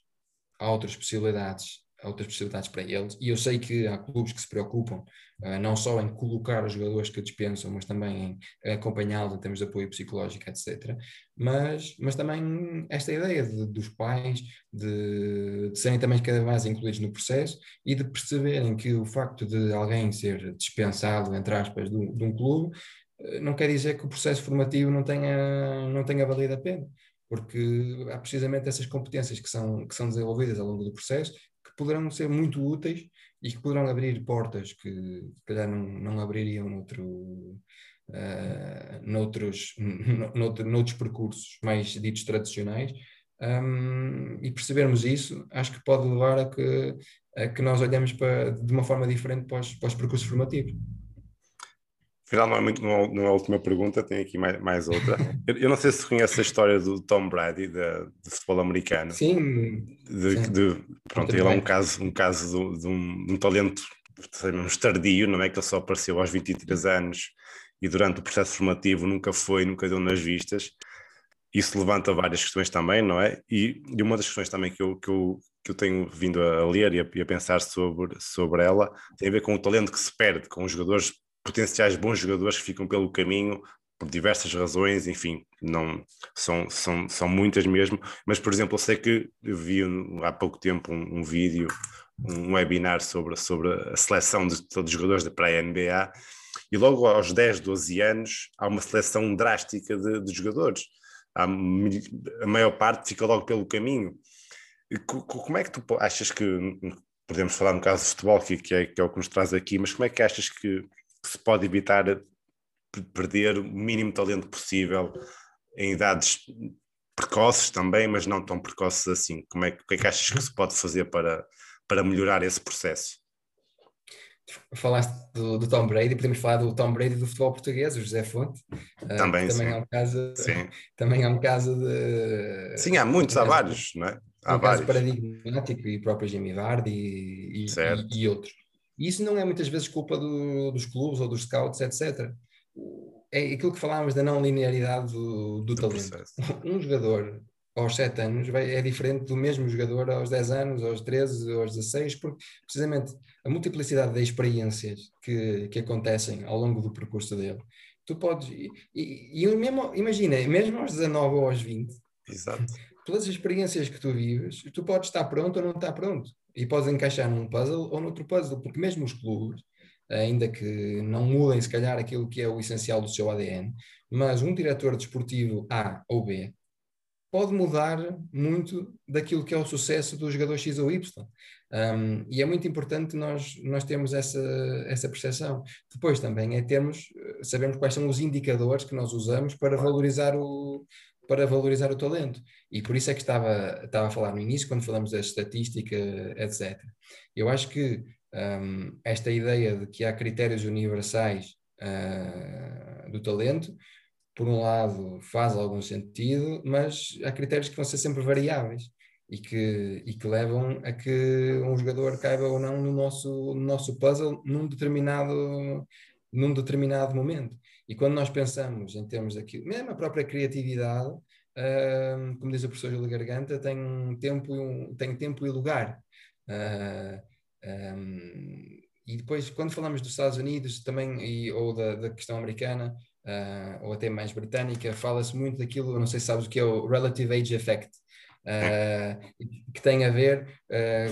há outras possibilidades outras possibilidades para eles. E eu sei que há clubes que se preocupam uh, não só em colocar os jogadores que dispensam, mas também em acompanhá-los em termos de apoio psicológico, etc. Mas, mas também esta ideia de, dos pais de, de, serem também cada vez incluídos no processo e de perceberem que o facto de alguém ser dispensado, entre aspas, de um, de um clube, uh, não quer dizer que o processo formativo não tenha, não tenha valido a pena porque há precisamente essas competências que são, que são desenvolvidas ao longo do processo poderão ser muito úteis e que poderão abrir portas que se calhar não, não abririam noutro, uh, noutros, [laughs] noutro, noutros percursos mais ditos tradicionais. Um, e percebermos isso, acho que pode levar a que, a que nós olhemos para, de uma forma diferente para os, para os percursos formativos. Afinal, não é, muito, não, é, a última pergunta, tem aqui mais, mais outra. Eu, eu, não sei se conhece a história do Tom Brady, de, de futebol americano. Sim. De, sim. De, pronto, ele é um caso, um caso de, um, de um talento sabemos, tardio, não é? Que ele só apareceu aos 23 anos e durante o processo formativo nunca foi, nunca deu nas vistas. Isso levanta várias questões também, não é? E, e uma das questões também que eu, que eu, que eu tenho vindo a ler e a, e a pensar sobre, sobre ela tem a ver com o talento que se perde, com os jogadores potenciais bons jogadores que ficam pelo caminho por diversas razões, enfim, não são, são, são muitas mesmo, mas por exemplo, eu sei que vi há pouco tempo um, um vídeo, um webinar sobre, sobre a seleção de todos os jogadores para a NBA, e logo aos 10, 12 anos há uma seleção drástica de, de jogadores. Há, a maior parte fica logo pelo caminho. Como é que tu achas que, podemos falar no caso de futebol, que, é, que é o que nos traz aqui, mas como é que achas que que se pode evitar perder o mínimo talento possível em idades precoces também, mas não tão precoces assim. Como é, que, é que achas que se pode fazer para, para melhorar esse processo? Falaste do, do, Tom Brady, podemos falar do Tom Brady do futebol português, o José Fonte. Também, uh, também sim. é um caso, sim. [laughs] também é um caso de. Sim, há muitos, há vários, não é? Há um vários. caso paradigmático e próprio Jimmy Vardy e, e, e outros. E isso não é muitas vezes culpa do, dos clubes ou dos scouts, etc. É aquilo que falávamos da não linearidade do, do, do talento. Processo. [laughs] Um jogador aos 7 anos vai, é diferente do mesmo jogador aos 10 anos, aos 13, aos 16, porque precisamente a multiplicidade de experiências que, que acontecem ao longo do percurso dele. Tu podes, e, e, e mesmo, imagina, mesmo aos 19 ou aos 20, Exato. Pelas experiências que tu vives, tu podes estar pronto ou não estar pronto e podes encaixar num puzzle ou noutro puzzle, porque mesmo os clubes, ainda que não mudem se calhar aquilo que é o essencial do seu ADN, mas um diretor desportivo A ou B pode mudar muito daquilo que é o sucesso do jogador X ou Y. Um, e é muito importante nós, nós termos essa, essa percepção. Depois também é termos, sabermos quais são os indicadores que nós usamos para valorizar o, para valorizar o talento. E por isso é que estava, estava a falar no início, quando falamos da estatística, etc. Eu acho que um, esta ideia de que há critérios universais uh, do talento, por um lado, faz algum sentido, mas há critérios que vão ser sempre variáveis e que, e que levam a que um jogador caiba ou não no nosso, no nosso puzzle num determinado, num determinado momento. E quando nós pensamos em termos daquilo, mesmo a própria criatividade, uh, como diz o professor Júlio Garganta, tem tempo, tem tempo e lugar. Uh, ah, um, e depois, quando falamos dos Estados Unidos também, e, ou da, da questão americana, uh, ou até mais britânica, fala-se muito daquilo, não sei se sabes o que é o Relative Age Effect, uh, que tem a ver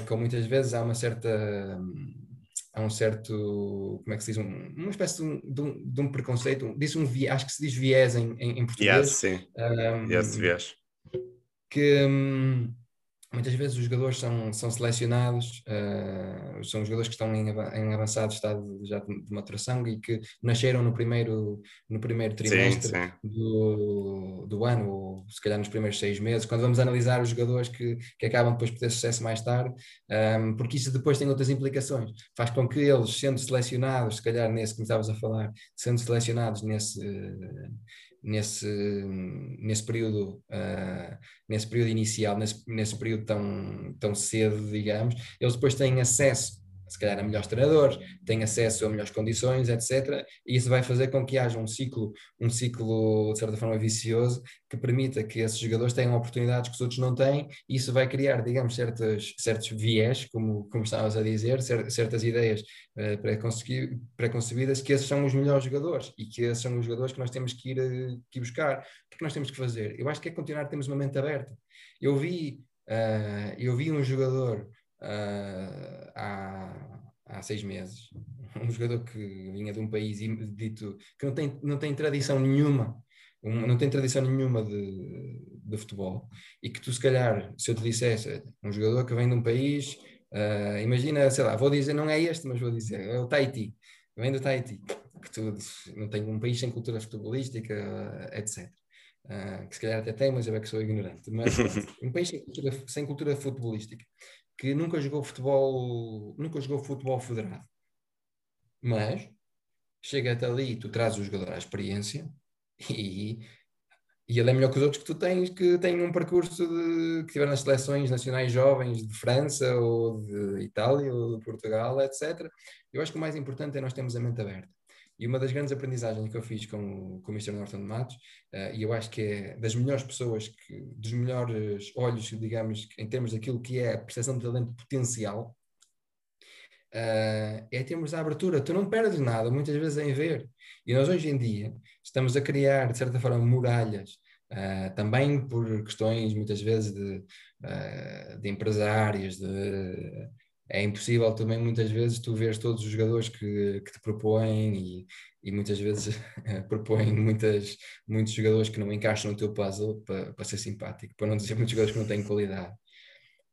com muitas vezes há uma certa. Um, há um certo, como é que se diz, um, uma espécie de um, de um, de um preconceito, diz um, acho que se diz viés em, em, em português. Yes, sim. Um, yes, viés. Que, um, Muitas vezes os jogadores são, são selecionados, uh, são jogadores que estão em, em avançado estado já de, de, maturação e que nasceram no primeiro, no primeiro trimestre sim, sim. Do, do ano, ou se calhar nos primeiros seis meses, quando vamos analisar os jogadores que, que acabam depois por ter sucesso mais tarde, um, ehm, porque isso depois tem outras implicações. Faz com que eles, sendo selecionados, se calhar nesse que me estavas a falar, sendo selecionados nesse. Uh, nesse, nesse período uh, nesse período inicial, nesse, nesse período tão, tão cedo, digamos, eles depois têm acesso se calhar a melhores treinadores, têm acesso a melhores condições, etc. E isso vai fazer com que haja um ciclo, um ciclo de certa forma vicioso, que permita que esses jogadores tenham oportunidades que os outros não têm, e isso vai criar, digamos, certos, certos viés, como, como estavas a dizer, certas ideias uh, pré-concebidas, que esses são os melhores jogadores, e que esses são os jogadores que nós temos que ir, uh, que buscar. O que que nós temos que fazer? Eu acho que é continuar, temos uma mente aberta. Eu vi, uh, eu vi um jogador uh, há, há seis meses. [laughs] Um jogador que vinha de um país dito que não tem, não tem tradição nenhuma, um, não tem tradição nenhuma de, de futebol, e que tu, se calhar, se eu te dissesse, um jogador que vem de um país, uh, imagina, sei lá, vou dizer, não é este, mas vou dizer, é o Tahiti, vem do Tahiti, que tu não tem um país sem cultura futebolística, etc. Uh, que se calhar até tem, mas eu é que sou ignorante. Mas [laughs] um país sem cultura, sem cultura futebolística que nunca jogou futebol, nunca jogou futebol federado. Mas chega até ali, tu trazes o jogador à experiência e, e ele é melhor que os outros que tu tens, que têm um percurso de, que tiveram nas seleções nacionais jovens de França ou de Itália ou de Portugal, etc. Eu acho que o mais importante é nós termos a mente aberta. E uma das grandes aprendizagens que eu fiz com, com o Mr. Norton Matos, uh, e eu acho que é das melhores pessoas, que, dos melhores olhos, digamos, em termos daquilo que é a percepção de talento potencial, uh, é termos a abertura. Tu não perdes nada, muitas vezes, em ver. E nós, hoje em dia, estamos a criar, de certa forma, muralhas. Uh, também por questões, muitas vezes, de, de empresários, de é impossível também muitas vezes tu veres todos os jogadores que, que te propõem e, e muitas vezes [laughs] propõem muitas, muitos jogadores que não encaixam no teu puzzle para, para ser simpático, para não dizer muitos jogadores que não têm qualidade.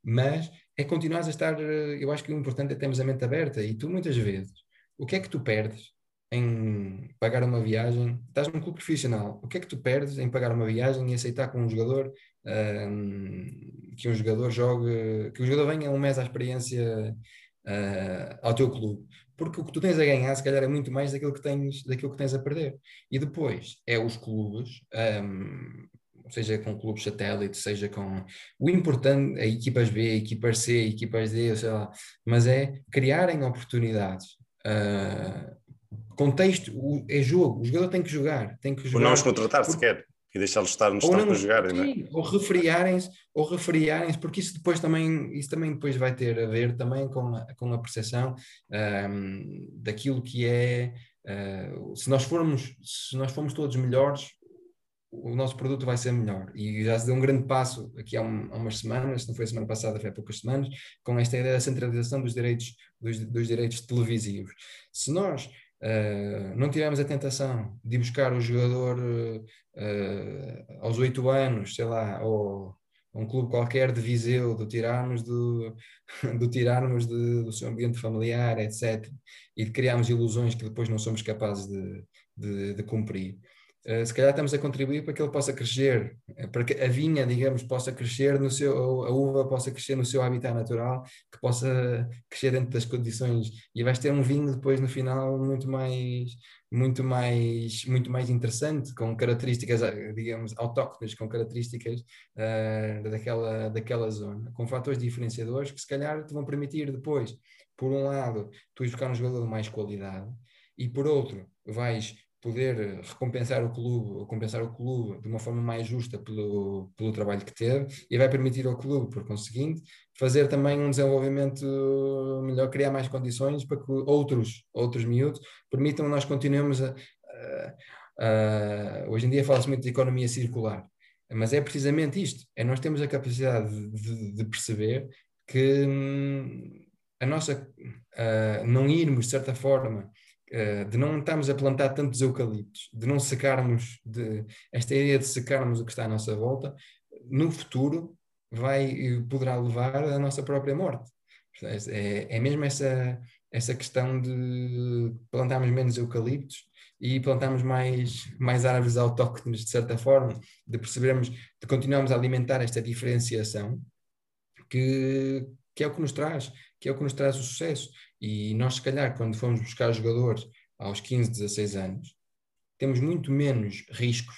Mas é continuar a estar, eu acho que o importante é termos a mente aberta e tu muitas vezes, o que é que tu perdes em pagar uma viagem? Estás num clube profissional, o que é que tu perdes em pagar uma viagem e aceitar com um jogador que um jogador jogue, que o jogador venha um mês à experiência uh, ao teu clube. Porque o que tu tens a ganhar, se calhar, é muito mais daquilo que tens, daquilo que tens a perder. E depois é os clubes, um, seja com clubes satélites, seja com. O importante é equipas B, equipas C, equipas D, sei lá, mas é criarem oportunidades. Uh, contexto é jogo, o jogador tem que jogar, tem que jogar. Ou não os contratar sequer e deixá-los estar no estado para jogarem, sim, não é? Ou refriarem-se, ou refriarem-se, porque isso depois também, isso também depois vai ter a ver também com a, com a percepção um, daquilo que é, uh, se nós formos, se nós formos todos melhores, o nosso produto vai ser melhor. E já se deu um grande passo aqui há, um, há, umas semanas, não foi a semana passada, foi há poucas semanas, com esta ideia da centralização dos direitos, dos, dos direitos televisivos. Se nós Uh, não tivemos a tentação de buscar o jogador uh, aos oito anos, sei lá, ou um clube qualquer de Viseu, de tirarmos, do, [laughs] de tirarmos de, do seu ambiente familiar, etc. E de criarmos ilusões que depois não somos capazes de, de, de cumprir. Eh, se calhar estamos a contribuir para que ele possa crescer, eh, para que a vinha, digamos, possa crescer no seu, a uva possa crescer no seu habitat natural, que possa crescer dentro das condições. E vais ter um vinho depois no final muito mais, muito mais, muito mais interessante, com características, eh, digamos, autóctones, com características uh, daquela, daquela zona, com fatores diferenciadores que se calhar te vão permitir depois, por um lado, tu buscar um jogador de mais qualidade e por outro, vais poder recompensar o clube, ou compensar o clube de uma forma mais justa pelo, pelo trabalho que teve e vai permitir ao clube, por conseguinte, fazer também um desenvolvimento melhor, criar mais condições para que outros, outros miúdos permitam nós continuemos a, a, a hoje em dia fala-se muito de economia circular, mas é precisamente isto, é nós temos a capacidade de, de perceber que hum, a nossa uh, não irmos de certa forma uh, de não estarmos a plantar tantos eucaliptos, de não secarmos de esta ideia de secarmos o que está à nossa volta, no futuro vai poderá levar à nossa própria morte. É, é mesmo essa essa questão de plantarmos menos eucaliptos e plantarmos mais, mais árvores autóctones, de certa forma, de percebermos, de continuarmos a alimentar esta diferenciação, que, que é o que nos traz, que é o que nos traz o sucesso. E nós, se calhar, quando formos buscar jogadores aos 15, 16 anos, temos muito menos riscos,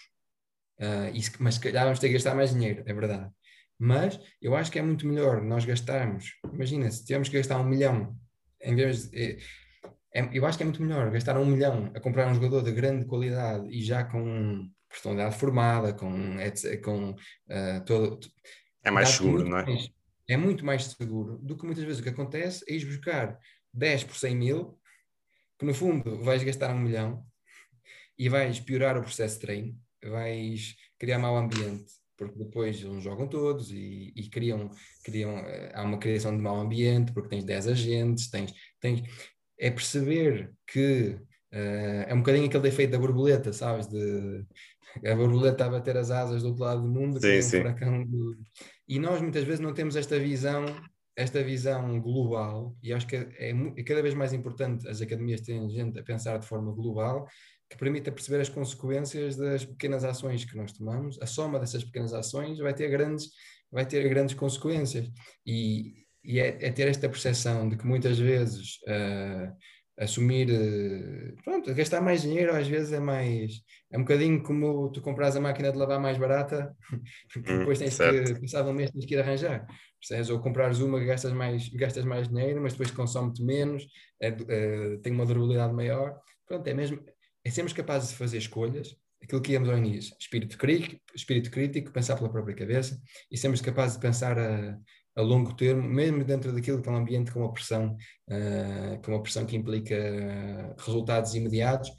uh, e, mas se calhar vamos ter que gastar mais dinheiro, é verdade. Mas eu acho que é muito melhor nós gastarmos, imagina, se tivermos que gastar um milhão, em vez de, é, é, eu acho que é muito melhor gastar um milhão a comprar um jogador de grande qualidade e já com personalidade formada, com, com uh, todo. É mais seguro, não é? Mais, é muito mais seguro do que muitas vezes o que acontece é ir buscar 10 por 100 mil, que no fundo vais gastar um milhão e vais piorar o processo de treino, vais criar mau ambiente, porque depois eles jogam todos e, e criam, criam, eh, há uma criação de mau ambiente, porque tens 10 agentes, tens, tens, é perceber que é um bocadinho aquele efeito da borboleta, sabes? De, a borboleta a bater as asas do outro lado do mundo, sim, sim. Um furacão e nós muitas vezes não temos esta visão esta visão global, e acho que é, é, cada vez mais importante as academias terem gente a pensar de forma global, que permita perceber as consequências das pequenas ações que nós tomamos. A soma dessas pequenas ações vai ter grandes, vai ter grandes consequências. E, e é, é, ter esta percepção de que muitas vezes uh, assumir, uh, pronto, gastar mais dinheiro às vezes é mais, é um bocadinho como tu compras a máquina de lavar mais barata, [laughs] porque hum, depois tens certo. que, passado um mês tens que ir arranjar, percebes? Ou comprares uma, gastas mais, gastas mais dinheiro, mas depois consome-te menos, é, uh, tem uma durabilidade maior, pronto, é mesmo, é sermos capazes de fazer escolhas, aquilo que íamos ao início, espírito crítico, espírito crítico, pensar pela própria cabeça, e sermos capazes de pensar a a longo termo, mesmo dentro daquilo que é um ambiente com uma pressão, uh, com uma pressão que implica resultados imediatos,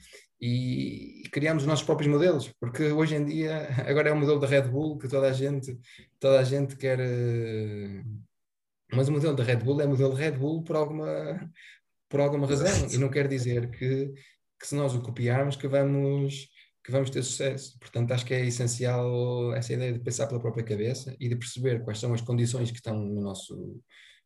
e, e criamos os nossos próprios modelos, porque hoje em dia, [laughs] agora é o modelo da Red Bull que toda a gente, toda a gente quer. Uh, mas o modelo da Red Bull é modelo Red Bull por alguma, por alguma razão, e não quer dizer que, que se nós o copiarmos que vamos que vamos ter sucesso. Portanto, acho que é essencial essa ideia de pensar pela própria cabeça e de perceber quais são as condições que estão no nosso,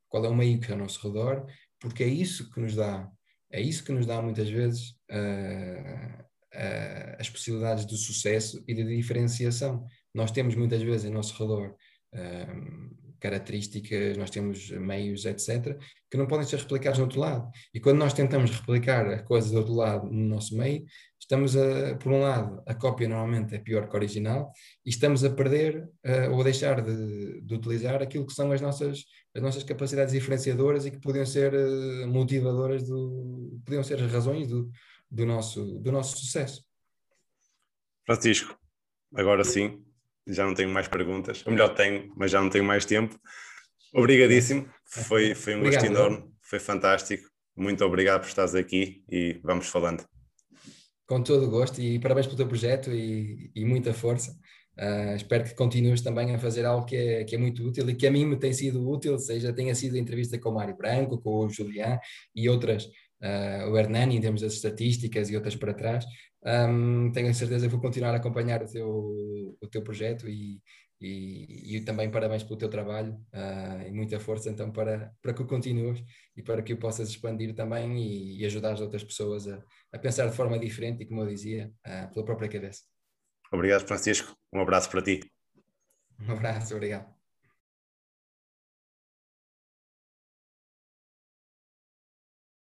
qual é o meio que é ao nosso redor, porque é isso que nos dá, é isso que nos dá muitas vezes uh, uh, as possibilidades de sucesso e de diferenciação. Nós temos muitas vezes em nosso redor uh, características, nós temos meios, etc., que não podem ser replicados no outro lado. E quando nós tentamos replicar a coisa do outro lado no nosso meio, estamos a, por um lado, a cópia normalmente é pior que a original, e estamos a perder uh, ou a deixar de, de, utilizar aquilo que são as nossas, as nossas capacidades diferenciadoras e que podiam ser uh, motivadoras, do, podiam ser as razões do, do, nosso, do nosso sucesso. Francisco, agora sim, já não tenho mais perguntas. Ou melhor, tenho, mas já não tenho mais tempo. Obrigadíssimo, foi, foi um gosto enorme, foi fantástico. Muito obrigado por estares aqui e vamos falando. Com todo o gosto e parabéns pelo teu projeto e, e muita força. Uh, espero que continues também a fazer algo que é, que é muito útil e que a mim me tem sido útil, seja tenha sido a entrevista com o Mário Branco, com o Julián e outras, uh, o Hernani, em termos das estatísticas e outras para trás. Um, tenho certeza que vou continuar a acompanhar o teu, o teu projeto e, e, e também parabéns pelo teu trabalho uh, e muita força então para, para que o continues e para que o possas expandir também e, e ajudar as outras pessoas a, a, pensar de forma diferente e, como eu dizia, uh, pela própria cabeça. Obrigado, Francisco. Um abraço para ti. Um abraço, obrigado.